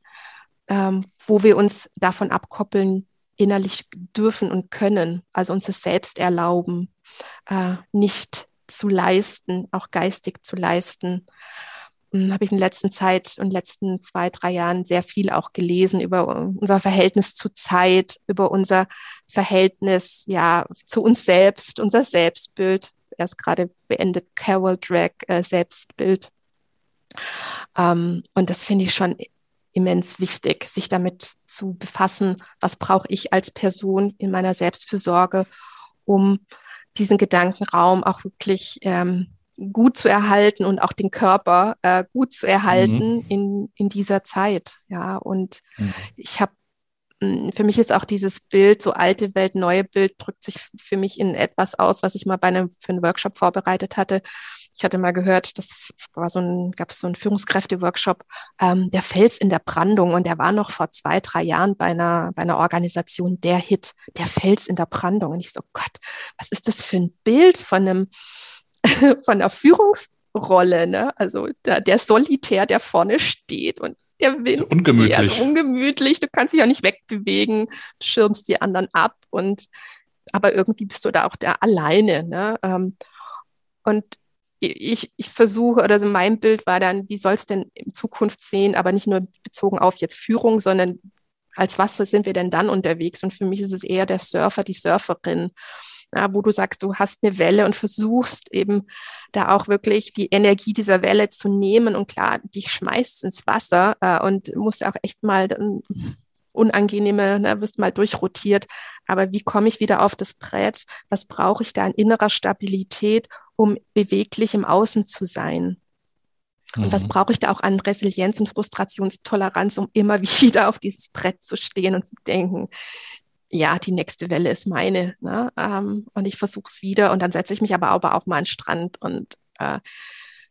ähm, wo wir uns davon abkoppeln, innerlich dürfen und können, also uns es selbst erlauben, äh, nicht zu leisten, auch geistig zu leisten. Hm, habe ich in der letzten Zeit und letzten zwei, drei Jahren sehr viel auch gelesen über unser Verhältnis zu Zeit, über unser Verhältnis ja zu uns selbst, unser Selbstbild, erst gerade beendet Carol Drag äh, Selbstbild. Ähm, und das finde ich schon immens wichtig, sich damit zu befassen, was brauche ich als Person in meiner Selbstfürsorge, um diesen Gedankenraum auch wirklich ähm, gut zu erhalten und auch den Körper äh, gut zu erhalten mhm. in, in dieser Zeit. Ja, und mhm. ich habe für mich ist auch dieses Bild, so alte Welt, neue Bild, drückt sich für mich in etwas aus, was ich mal bei einem, für einen Workshop vorbereitet hatte. Ich hatte mal gehört, das war so ein, gab es so einen Führungskräfte-Workshop, ähm, der Fels in der Brandung und der war noch vor zwei, drei Jahren bei einer, bei einer Organisation der Hit, der Fels in der Brandung. Und ich so, Gott, was ist das für ein Bild von einem, von einer Führungsrolle, ne? Also der, der Solitär, der vorne steht und der Wind so ungemütlich. Also ungemütlich. Du kannst dich auch nicht wegbewegen, du schirmst die anderen ab und aber irgendwie bist du da auch der alleine. Ne? Ähm, und ich, ich versuche, oder so mein Bild war dann, wie soll es denn in Zukunft sehen, aber nicht nur bezogen auf jetzt Führung, sondern als was sind wir denn dann unterwegs? Und für mich ist es eher der Surfer, die Surferin ja, wo du sagst, du hast eine Welle und versuchst eben da auch wirklich die Energie dieser Welle zu nehmen und klar, dich schmeißt ins Wasser äh, und musst auch echt mal unangenehme, ne, wirst mal durchrotiert. Aber wie komme ich wieder auf das Brett? Was brauche ich da an innerer Stabilität, um beweglich im Außen zu sein? Und mhm. was brauche ich da auch an Resilienz und Frustrationstoleranz, um immer wieder auf dieses Brett zu stehen und zu denken, ja, die nächste Welle ist meine. Ne? Ähm, und ich versuche es wieder und dann setze ich mich aber auch, auch mal an den Strand und äh,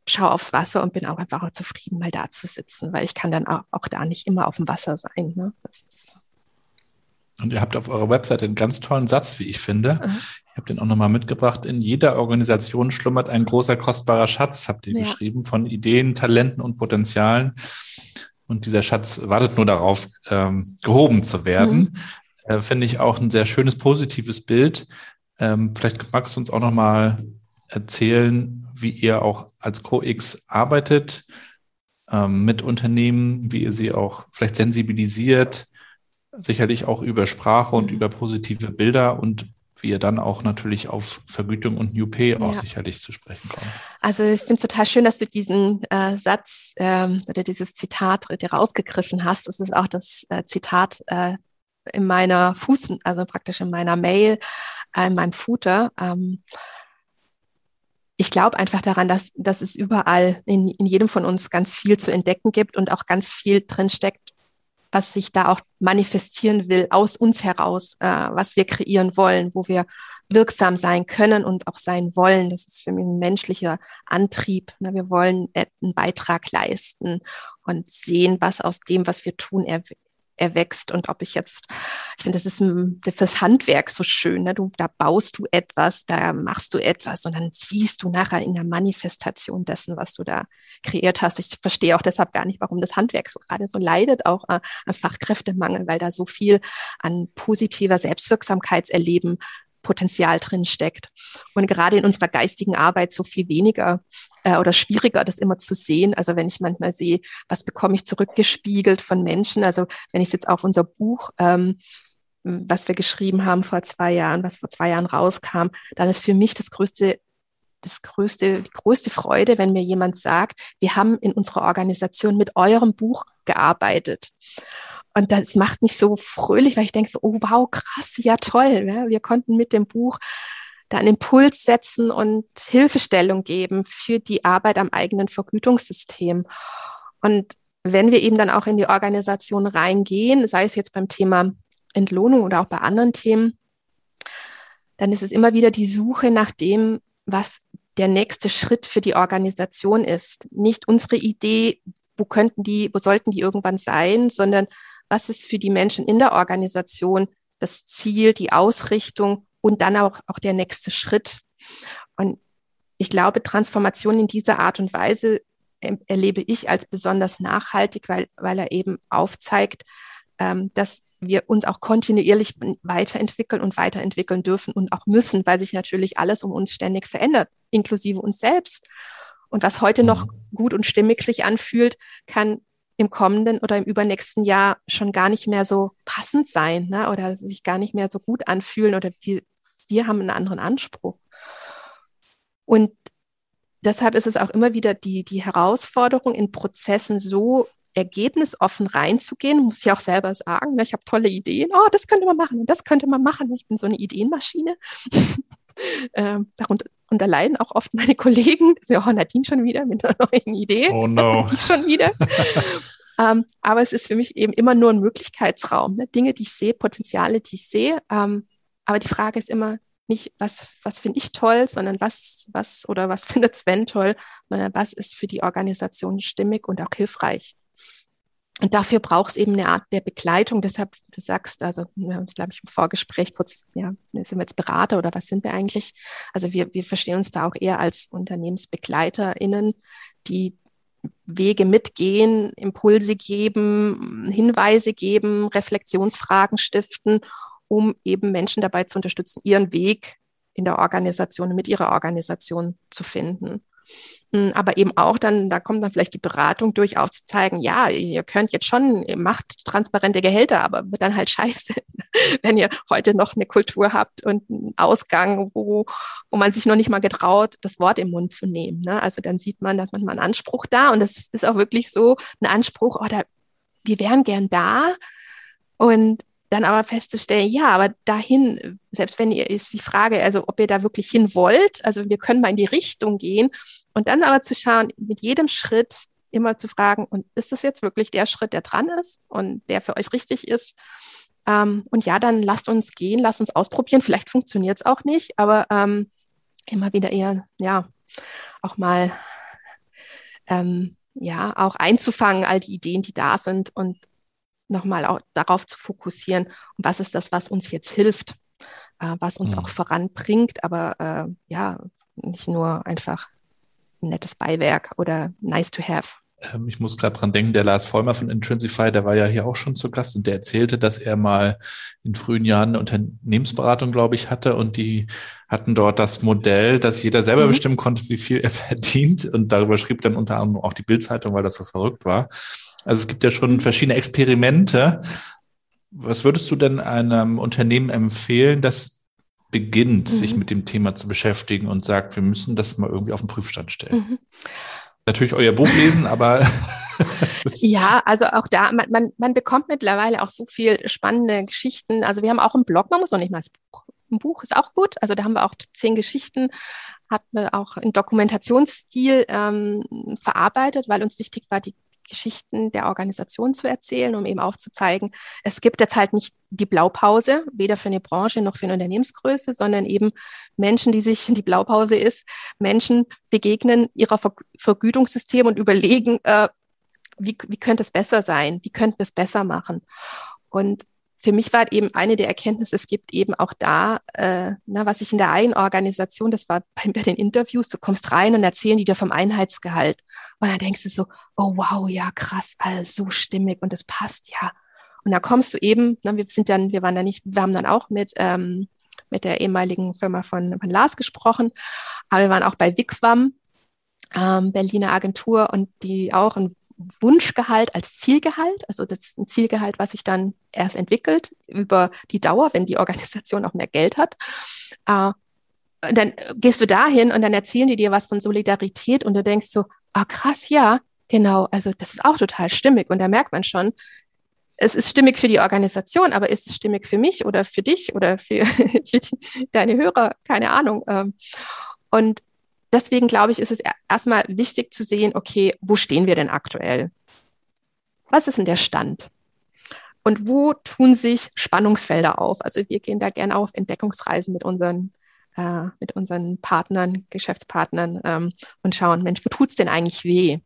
schaue aufs Wasser und bin auch einfach auch zufrieden, mal da zu sitzen, weil ich kann dann auch, auch da nicht immer auf dem Wasser sein. Ne? und ihr habt auf eurer Webseite einen ganz tollen Satz, wie ich finde. Mhm. Ich habe den auch nochmal mitgebracht. In jeder Organisation schlummert ein großer, kostbarer Schatz, habt ihr ja. geschrieben, von Ideen, Talenten und Potenzialen. Und dieser Schatz wartet nur darauf, ähm, gehoben zu werden. Mhm äh, finde ich auch ein sehr schönes, positives Bild. Ähm, vielleicht magst du uns auch noch mal erzählen, wie ihr auch als CoX arbeitet ähm, mit Unternehmen, wie ihr sie auch vielleicht sensibilisiert, sicherlich auch über Sprache und mhm. über positive Bilder und wie ihr dann auch natürlich auf Vergütung und New Pay auch ja. sicherlich zu sprechen kommt. Also ich finde es total schön, dass du diesen äh, Satz ähm, oder dieses Zitat dir rausgegriffen hast. Das ist auch das äh, Zitat äh, in meiner Fuß, also praktisch in meiner Mail, äh, in meinem Footer. Ähm, ich glaube einfach daran, dass, dass es überall in, in jedem von uns ganz viel zu entdecken gibt und auch ganz viel drinsteckt, was sich da auch manifestieren will, aus uns heraus, äh, was wir kreieren wollen, wo wir wirksam sein können und auch sein wollen. Das ist für mich ein menschlicher Antrieb. Ne? Wir wollen einen Beitrag leisten und sehen, was aus dem, was wir tun, er erwächst und ob ich jetzt, ich finde, das ist fürs Handwerk so schön. Ne? Du, da baust du etwas, da machst du etwas und dann siehst du nachher in der Manifestation dessen, was du da kreiert hast. Ich verstehe auch deshalb gar nicht, warum das Handwerk so gerade so leidet, auch äh, an Fachkräftemangel, weil da so viel an positiver Selbstwirksamkeitserleben Potenzial drin steckt. Und gerade in unserer geistigen Arbeit so viel weniger äh, oder schwieriger, das immer zu sehen. Also wenn ich manchmal sehe, was bekomme ich zurückgespiegelt von Menschen. Also wenn ich jetzt auf unser Buch, ähm, was wir geschrieben haben vor zwei Jahren, was vor zwei Jahren rauskam, dann ist für mich das größte das größte, die größte Freude, wenn mir jemand sagt, wir haben in unserer Organisation mit eurem Buch gearbeitet. Und das macht mich so fröhlich, weil ich denke so, oh wow, krass, ja toll. Ja, wir konnten mit dem Buch da einen Impuls setzen und Hilfestellung geben für die Arbeit am eigenen Vergütungssystem. Und wenn wir eben dann auch in die Organisation reingehen, sei es jetzt beim Thema Entlohnung oder auch bei anderen Themen, dann ist es immer wieder die Suche nach dem, was der nächste Schritt für die Organisation ist. Nicht unsere Idee, wo könnten die, wo sollten die irgendwann sein, sondern was ist für die Menschen in der Organisation das Ziel, die Ausrichtung und dann auch, auch der nächste Schritt. Und ich glaube, Transformation in dieser Art und Weise erlebe ich als besonders nachhaltig, weil, weil er eben aufzeigt, ähm, dass wir uns auch kontinuierlich weiterentwickeln und weiterentwickeln dürfen und auch müssen, weil sich natürlich alles um uns ständig verändert, inklusive uns selbst. Und was heute noch mhm. gut und stimmig sich anfühlt, kann im kommenden oder im übernächsten Jahr schon gar nicht mehr so passend sein ne? oder sich gar nicht mehr so gut anfühlen oder wir, wir haben einen anderen Anspruch. Und deshalb ist es auch immer wieder die, die Herausforderung, in Prozessen so ergebnisoffen reinzugehen, muss ich auch selber sagen. Ne? Ich habe tolle Ideen. Oh, das könnte man machen das könnte man machen. Ich bin so eine Ideenmaschine. ähm, darunter unterleiden auch oft meine Kollegen. Das ist ja auch Nadine schon wieder mit einer neuen Idee. Oh no. Ich schon wieder. ähm, aber es ist für mich eben immer nur ein Möglichkeitsraum. Ne? Dinge, die ich sehe, Potenziale, die ich sehe. Ähm, aber die Frage ist immer nicht, was, was finde ich toll, sondern was, was oder was findet Sven toll, sondern was ist für die Organisation stimmig und auch hilfreich. Und dafür braucht es eben eine Art der Begleitung. Deshalb, du sagst, also wir haben uns, glaube ich, im Vorgespräch kurz, ja, sind wir jetzt Berater oder was sind wir eigentlich? Also wir, wir verstehen uns da auch eher als UnternehmensbegleiterInnen, die Wege mitgehen, Impulse geben, Hinweise geben, Reflexionsfragen stiften, um eben Menschen dabei zu unterstützen, ihren Weg in der Organisation, mit ihrer Organisation zu finden. Hm, aber eben auch dann, da kommt dann vielleicht die Beratung durch, aufzuzeigen, ja, ihr könnt jetzt schon, ihr macht transparente Gehälter, aber wird dann halt scheiße, wenn ihr heute noch eine Kultur habt und einen Ausgang, wo, wo man sich noch nicht mal getraut, das Wort im Mund zu nehmen. Ne? Also dann sieht man, dass man mal einen Anspruch da und das ist auch wirklich so ein Anspruch, oder oh, wir wären gern da und dann aber festzustellen, ja, aber dahin, selbst wenn ihr ist die Frage, also ob ihr da wirklich hin wollt, also wir können mal in die Richtung gehen und dann aber zu schauen, mit jedem Schritt immer zu fragen, und ist das jetzt wirklich der Schritt, der dran ist und der für euch richtig ist? Ähm, und ja, dann lasst uns gehen, lasst uns ausprobieren. Vielleicht funktioniert es auch nicht, aber ähm, immer wieder eher, ja, auch mal ähm, ja, auch einzufangen, all die Ideen, die da sind und nochmal auch darauf zu fokussieren, was ist das, was uns jetzt hilft, äh, was uns mhm. auch voranbringt, aber äh, ja, nicht nur einfach ein nettes Beiwerk oder nice to have. Ähm, ich muss gerade dran denken, der Lars Vollmer von Intrinsify, der war ja hier auch schon zu Gast und der erzählte, dass er mal in frühen Jahren eine Unternehmensberatung, glaube ich, hatte und die hatten dort das Modell, dass jeder selber mhm. bestimmen konnte, wie viel er verdient und darüber schrieb dann unter anderem auch die Bildzeitung, weil das so verrückt war. Also es gibt ja schon verschiedene Experimente. Was würdest du denn einem Unternehmen empfehlen, das beginnt, mhm. sich mit dem Thema zu beschäftigen und sagt, wir müssen das mal irgendwie auf den Prüfstand stellen? Mhm. Natürlich euer Buch lesen, aber. ja, also auch da, man, man, man bekommt mittlerweile auch so viel spannende Geschichten. Also wir haben auch einen Blog, man muss noch nicht mal das Buch ein Buch ist auch gut. Also da haben wir auch zehn Geschichten, hatten wir auch in Dokumentationsstil ähm, verarbeitet, weil uns wichtig war, die Geschichten der Organisation zu erzählen, um eben aufzuzeigen, es gibt jetzt halt nicht die Blaupause, weder für eine Branche noch für eine Unternehmensgröße, sondern eben Menschen, die sich, die Blaupause ist, Menschen begegnen ihrer Ver Vergütungssystem und überlegen, äh, wie, wie könnte es besser sein? Wie könnten wir es besser machen? Und für mich war eben eine der Erkenntnisse, es gibt eben auch da, äh, na, was ich in der einen Organisation, das war bei, bei den Interviews, du kommst rein und erzählen die dir vom Einheitsgehalt. Und dann denkst du so, oh wow, ja krass, alles so stimmig und das passt, ja. Und da kommst du eben, na, wir sind dann, wir waren da nicht, wir haben dann auch mit, ähm, mit der ehemaligen Firma von, von Lars gesprochen, aber wir waren auch bei Wigwam, ähm, Berliner Agentur und die auch ein Wunschgehalt als Zielgehalt. Also das ist ein Zielgehalt, was sich dann erst entwickelt über die Dauer, wenn die Organisation auch mehr Geld hat. Äh, dann gehst du dahin und dann erzählen die dir was von Solidarität und du denkst so, ah krass, ja, genau, also das ist auch total stimmig. Und da merkt man schon, es ist stimmig für die Organisation, aber ist es stimmig für mich oder für dich oder für, für die, deine Hörer? Keine Ahnung. Ähm. Und deswegen glaube ich, ist es erstmal wichtig zu sehen, okay, wo stehen wir denn aktuell? Was ist denn der Stand? Und wo tun sich Spannungsfelder auf? Also wir gehen da gerne auf Entdeckungsreisen mit unseren, äh, mit unseren Partnern, Geschäftspartnern ähm, und schauen, Mensch, wo tut's denn eigentlich weh?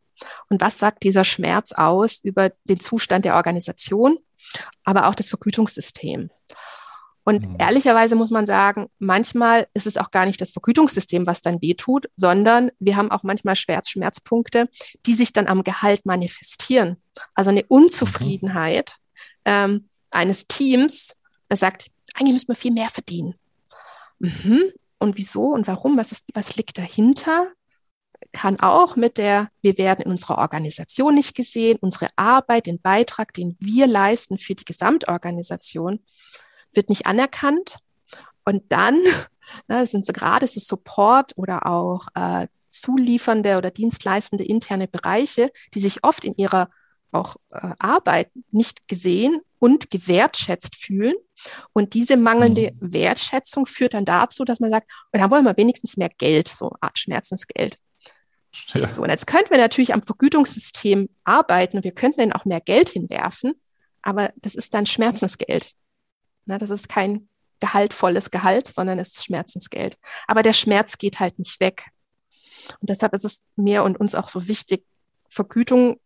Und was sagt dieser Schmerz aus über den Zustand der Organisation, aber auch das Vergütungssystem? Und mhm. ehrlicherweise muss man sagen, manchmal ist es auch gar nicht das Vergütungssystem, was dann wehtut, sondern wir haben auch manchmal Schmerz Schmerzpunkte, die sich dann am Gehalt manifestieren. Also eine Unzufriedenheit mhm. ähm, eines Teams, das sagt, eigentlich müssen wir viel mehr verdienen. Mhm. Und wieso und warum? Was, ist, was liegt dahinter? Kann auch mit der, wir werden in unserer Organisation nicht gesehen, unsere Arbeit, den Beitrag, den wir leisten für die Gesamtorganisation, wird nicht anerkannt. Und dann ne, sind so gerade so Support oder auch äh, zuliefernde oder dienstleistende interne Bereiche, die sich oft in ihrer auch äh, Arbeit nicht gesehen und gewertschätzt fühlen. Und diese mangelnde mhm. Wertschätzung führt dann dazu, dass man sagt, und dann wollen wir wenigstens mehr Geld, so eine Art Schmerzensgeld. Ja. So, und jetzt könnten wir natürlich am Vergütungssystem arbeiten und wir könnten dann auch mehr Geld hinwerfen, aber das ist dann Schmerzensgeld. Ne, das ist kein gehaltvolles Gehalt, sondern es ist Schmerzensgeld. Aber der Schmerz geht halt nicht weg. Und deshalb ist es mir und uns auch so wichtig, Vergütung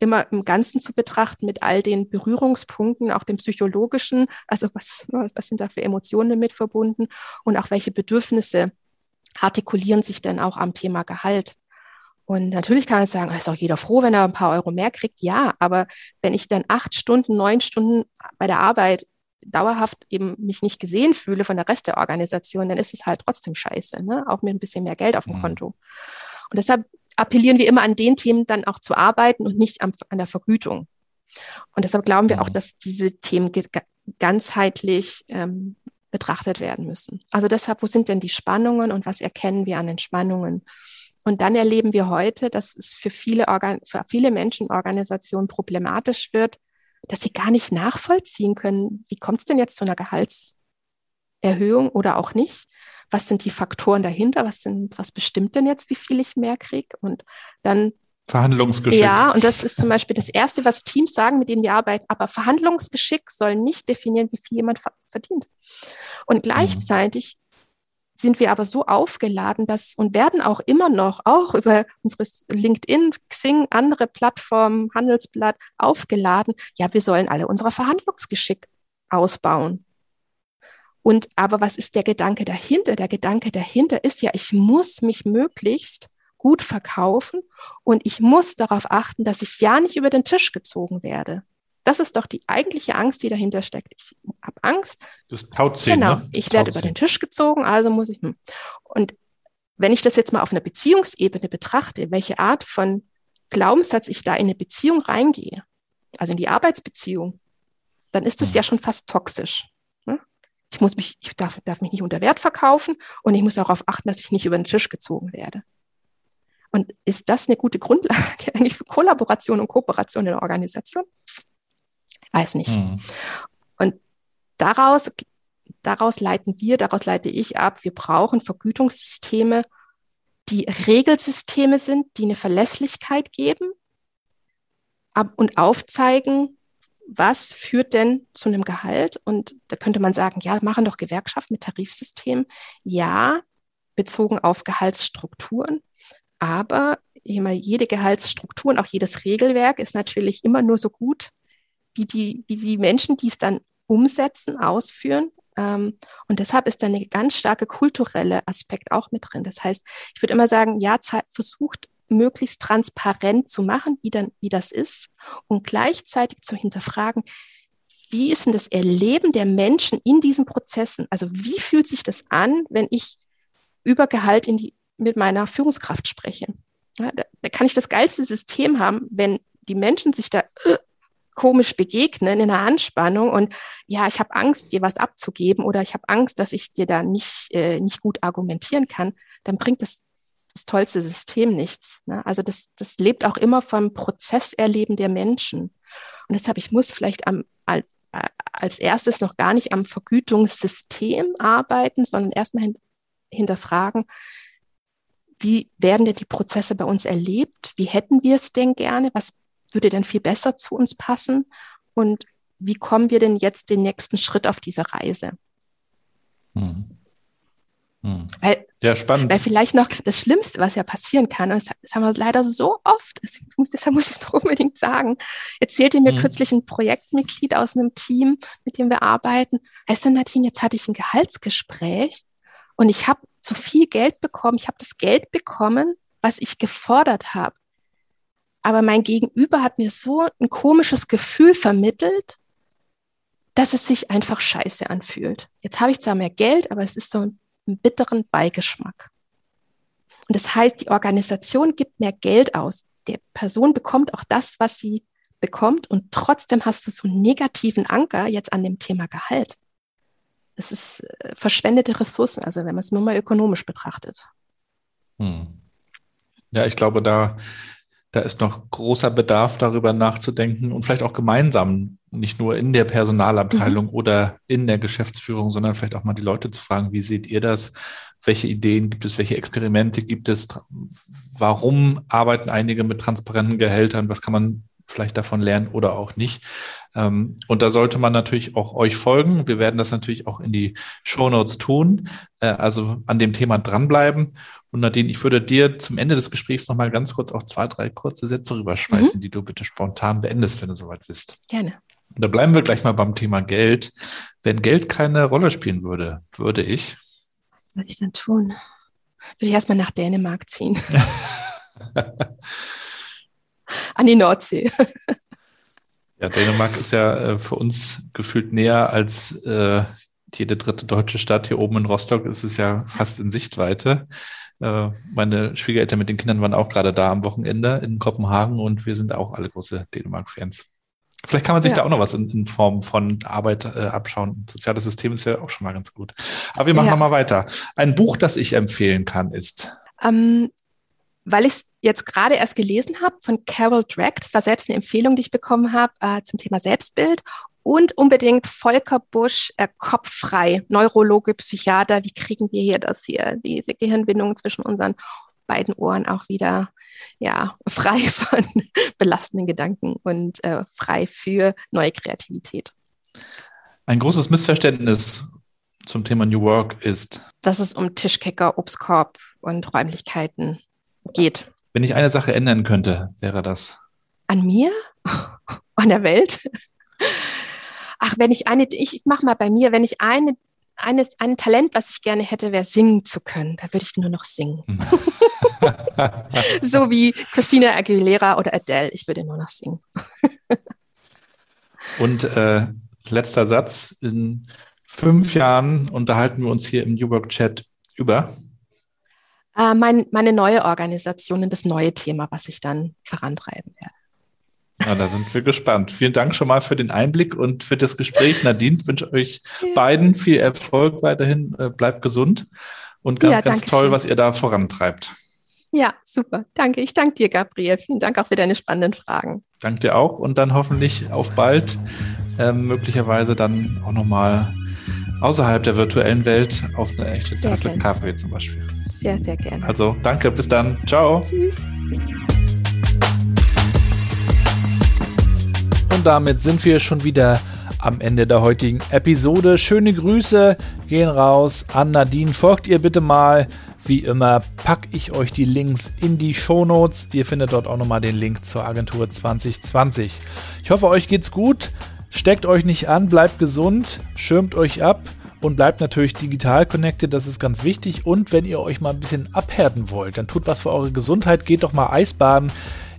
immer im Ganzen zu betrachten mit all den Berührungspunkten, auch dem psychologischen, also was, was sind da für Emotionen damit verbunden und auch welche Bedürfnisse artikulieren sich denn auch am Thema Gehalt. Und natürlich kann man sagen, ist auch jeder froh, wenn er ein paar Euro mehr kriegt. Ja, aber wenn ich dann acht Stunden, neun Stunden bei der Arbeit dauerhaft eben mich nicht gesehen fühle von der Rest der Organisation, dann ist es halt trotzdem scheiße, ne? auch mit ein bisschen mehr Geld auf dem mhm. Konto. Und deshalb appellieren wir immer an den Themen dann auch zu arbeiten und nicht am, an der Vergütung. Und deshalb glauben wir auch, mhm. dass diese Themen ganzheitlich ähm, betrachtet werden müssen. Also deshalb, wo sind denn die Spannungen und was erkennen wir an den Spannungen? Und dann erleben wir heute, dass es für viele, Organ für viele Menschen Organisationen problematisch wird, dass sie gar nicht nachvollziehen können, wie kommt es denn jetzt zu einer Gehaltserhöhung oder auch nicht? Was sind die Faktoren dahinter? Was sind, was bestimmt denn jetzt, wie viel ich mehr kriege? Und dann Verhandlungsgeschick. Ja, und das ist zum Beispiel das Erste, was Teams sagen, mit denen wir arbeiten. Aber Verhandlungsgeschick soll nicht definieren, wie viel jemand verdient. Und mhm. gleichzeitig sind wir aber so aufgeladen, dass und werden auch immer noch, auch über unsere LinkedIn, Xing, andere Plattformen, Handelsblatt aufgeladen. Ja, wir sollen alle unser Verhandlungsgeschick ausbauen. Und aber was ist der Gedanke dahinter? Der Gedanke dahinter ist ja, ich muss mich möglichst gut verkaufen und ich muss darauf achten, dass ich ja nicht über den Tisch gezogen werde. Das ist doch die eigentliche Angst, die dahinter steckt. Ich habe Angst. Das Tauziehen. Genau, ne? ich werde über den Tisch gezogen, also muss ich. Hm. Und wenn ich das jetzt mal auf einer Beziehungsebene betrachte, welche Art von Glaubenssatz ich da in eine Beziehung reingehe, also in die Arbeitsbeziehung, dann ist das mhm. ja schon fast toxisch. Ne? Ich muss mich, ich darf, darf mich nicht unter Wert verkaufen und ich muss darauf achten, dass ich nicht über den Tisch gezogen werde. Und ist das eine gute Grundlage eigentlich für Kollaboration und Kooperation in der Organisation? Weiß nicht. Mhm. Und daraus, daraus leiten wir, daraus leite ich ab, wir brauchen Vergütungssysteme, die Regelsysteme sind, die eine Verlässlichkeit geben ab und aufzeigen, was führt denn zu einem Gehalt? Und da könnte man sagen, ja, machen doch Gewerkschaften mit Tarifsystem. Ja, bezogen auf Gehaltsstrukturen. Aber jede Gehaltsstruktur und auch jedes Regelwerk ist natürlich immer nur so gut wie die, wie die Menschen, die es dann umsetzen, ausführen. Ähm, und deshalb ist da eine ganz starke kulturelle Aspekt auch mit drin. Das heißt, ich würde immer sagen, ja, versucht möglichst transparent zu machen, wie, dann, wie das ist und gleichzeitig zu hinterfragen, wie ist denn das Erleben der Menschen in diesen Prozessen? Also wie fühlt sich das an, wenn ich über Gehalt in die, mit meiner Führungskraft spreche? Ja, da, da, kann ich das geilste System haben, wenn die Menschen sich da äh, komisch begegnen in einer Anspannung und ja, ich habe Angst, dir was abzugeben oder ich habe Angst, dass ich dir da nicht, äh, nicht gut argumentieren kann, dann bringt das das tollste System nichts. Ne? Also das, das lebt auch immer vom Prozesserleben der Menschen. Und deshalb, ich muss vielleicht am, als, als erstes noch gar nicht am Vergütungssystem arbeiten, sondern erstmal hin, hinterfragen, wie werden denn die Prozesse bei uns erlebt? Wie hätten wir es denn gerne? Was würde denn viel besser zu uns passen? Und wie kommen wir denn jetzt den nächsten Schritt auf dieser Reise? Hm. Hm. Weil, ja, spannend. Weil vielleicht noch das Schlimmste, was ja passieren kann, und das, das haben wir leider so oft, muss, deshalb muss ich es noch unbedingt sagen, erzählte mir hm. kürzlich ein Projektmitglied aus einem Team, mit dem wir arbeiten, weißt du, Nadine, jetzt hatte ich ein Gehaltsgespräch und ich habe zu viel Geld bekommen, ich habe das Geld bekommen, was ich gefordert habe. Aber mein Gegenüber hat mir so ein komisches Gefühl vermittelt, dass es sich einfach scheiße anfühlt. Jetzt habe ich zwar mehr Geld, aber es ist so ein bitteren Beigeschmack. Und das heißt, die Organisation gibt mehr Geld aus. Der Person bekommt auch das, was sie bekommt und trotzdem hast du so einen negativen Anker jetzt an dem Thema Gehalt. Das ist äh, verschwendete Ressourcen, also wenn man es nur mal ökonomisch betrachtet. Hm. Ja, ich glaube, da da ist noch großer Bedarf, darüber nachzudenken und vielleicht auch gemeinsam, nicht nur in der Personalabteilung mhm. oder in der Geschäftsführung, sondern vielleicht auch mal die Leute zu fragen, wie seht ihr das? Welche Ideen gibt es? Welche Experimente gibt es? Warum arbeiten einige mit transparenten Gehältern? Was kann man vielleicht davon lernen oder auch nicht. Ähm, und da sollte man natürlich auch euch folgen. Wir werden das natürlich auch in die Show Notes tun, äh, also an dem Thema dranbleiben. Und Nadine, ich würde dir zum Ende des Gesprächs noch mal ganz kurz auch zwei, drei kurze Sätze rüberschmeißen, mhm. die du bitte spontan beendest, wenn du soweit bist. Gerne. Und da bleiben wir gleich mal beim Thema Geld. Wenn Geld keine Rolle spielen würde, würde ich. Was würde ich dann tun? Würde ich erstmal nach Dänemark ziehen. An die Nordsee. ja, Dänemark ist ja äh, für uns gefühlt näher als äh, jede dritte deutsche Stadt. Hier oben in Rostock ist es ja fast in Sichtweite. Äh, meine Schwiegereltern mit den Kindern waren auch gerade da am Wochenende in Kopenhagen und wir sind auch alle große Dänemark-Fans. Vielleicht kann man sich ja. da auch noch was in, in Form von Arbeit äh, abschauen. Soziales System ist ja auch schon mal ganz gut. Aber wir machen ja. noch mal weiter. Ein Buch, das ich empfehlen kann, ist. Ähm, weil ich es jetzt gerade erst gelesen habe von Carol Drake, das war selbst eine Empfehlung, die ich bekommen habe äh, zum Thema Selbstbild und unbedingt Volker Busch, äh, Kopffrei, Neurologe, Psychiater. Wie kriegen wir hier das hier, diese Gehirnwindung zwischen unseren beiden Ohren auch wieder ja, frei von belastenden Gedanken und äh, frei für neue Kreativität. Ein großes Missverständnis zum Thema New Work ist, dass es um Tischkicker, Obstkorb und Räumlichkeiten geht. Wenn ich eine Sache ändern könnte, wäre das. An mir? An der Welt? ach, wenn ich eine, ich mach mal bei mir, wenn ich eine, eines, ein Talent, was ich gerne hätte, wäre singen zu können. Da würde ich nur noch singen. so wie Christina Aguilera oder Adele. Ich würde nur noch singen. Und äh, letzter Satz. In fünf Jahren unterhalten wir uns hier im New Work Chat über. Äh, mein, meine neue Organisation und das neue Thema, was ich dann vorantreiben werde. Ja, da sind wir gespannt. Vielen Dank schon mal für den Einblick und für das Gespräch. Nadine, ich wünsche euch beiden viel Erfolg weiterhin. Äh, bleibt gesund und ganz, ja, ganz toll, schön. was ihr da vorantreibt. Ja, super. Danke. Ich danke dir, Gabriel. Vielen Dank auch für deine spannenden Fragen. Danke dir auch und dann hoffentlich auf bald. Ähm, möglicherweise dann auch nochmal außerhalb der virtuellen Welt auf eine echte Tasse Kaffee zum Beispiel. Sehr, sehr gerne. Also danke, bis dann. Ciao. Tschüss. Und damit sind wir schon wieder am Ende der heutigen Episode. Schöne Grüße gehen raus an Nadine. Folgt ihr bitte mal, Wie immer packe ich euch die Links in die Shownotes. Ihr findet dort auch nochmal den Link zur Agentur 2020. Ich hoffe, euch geht's gut. Steckt euch nicht an, bleibt gesund, schirmt euch ab und bleibt natürlich digital connected, das ist ganz wichtig. Und wenn ihr euch mal ein bisschen abhärten wollt, dann tut was für eure Gesundheit, geht doch mal Eisbaden.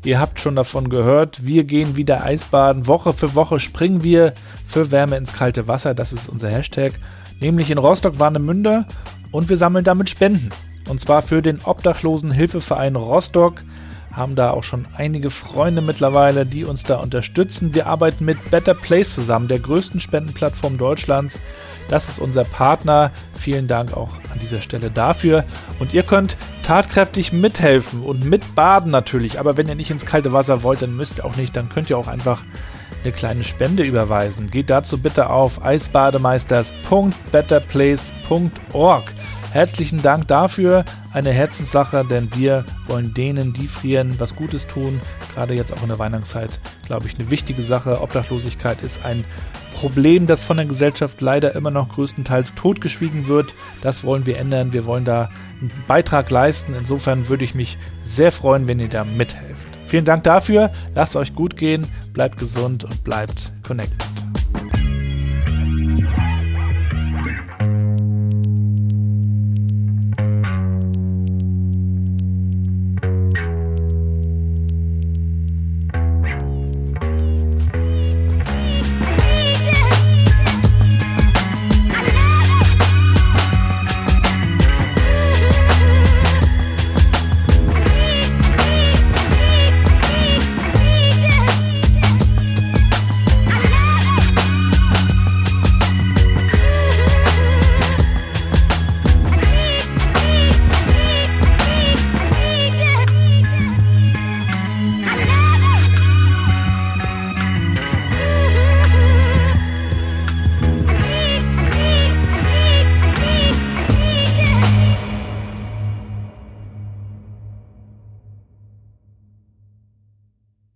Ihr habt schon davon gehört, wir gehen wieder Eisbaden. Woche für Woche springen wir für Wärme ins kalte Wasser, das ist unser Hashtag. Nämlich in Rostock-Warnemünde und wir sammeln damit Spenden. Und zwar für den Obdachlosenhilfeverein Rostock haben da auch schon einige Freunde mittlerweile, die uns da unterstützen. Wir arbeiten mit Better Place zusammen, der größten Spendenplattform Deutschlands. Das ist unser Partner. Vielen Dank auch an dieser Stelle dafür. Und ihr könnt tatkräftig mithelfen und mitbaden natürlich. Aber wenn ihr nicht ins kalte Wasser wollt, dann müsst ihr auch nicht. Dann könnt ihr auch einfach eine kleine Spende überweisen. Geht dazu bitte auf eisbademeisters.betterplace.org. Herzlichen Dank dafür. Eine Herzenssache, denn wir wollen denen, die frieren, was Gutes tun. Gerade jetzt auch in der Weihnachtszeit, glaube ich, eine wichtige Sache. Obdachlosigkeit ist ein Problem, das von der Gesellschaft leider immer noch größtenteils totgeschwiegen wird. Das wollen wir ändern. Wir wollen da einen Beitrag leisten. Insofern würde ich mich sehr freuen, wenn ihr da mithelft. Vielen Dank dafür. Lasst euch gut gehen, bleibt gesund und bleibt connected.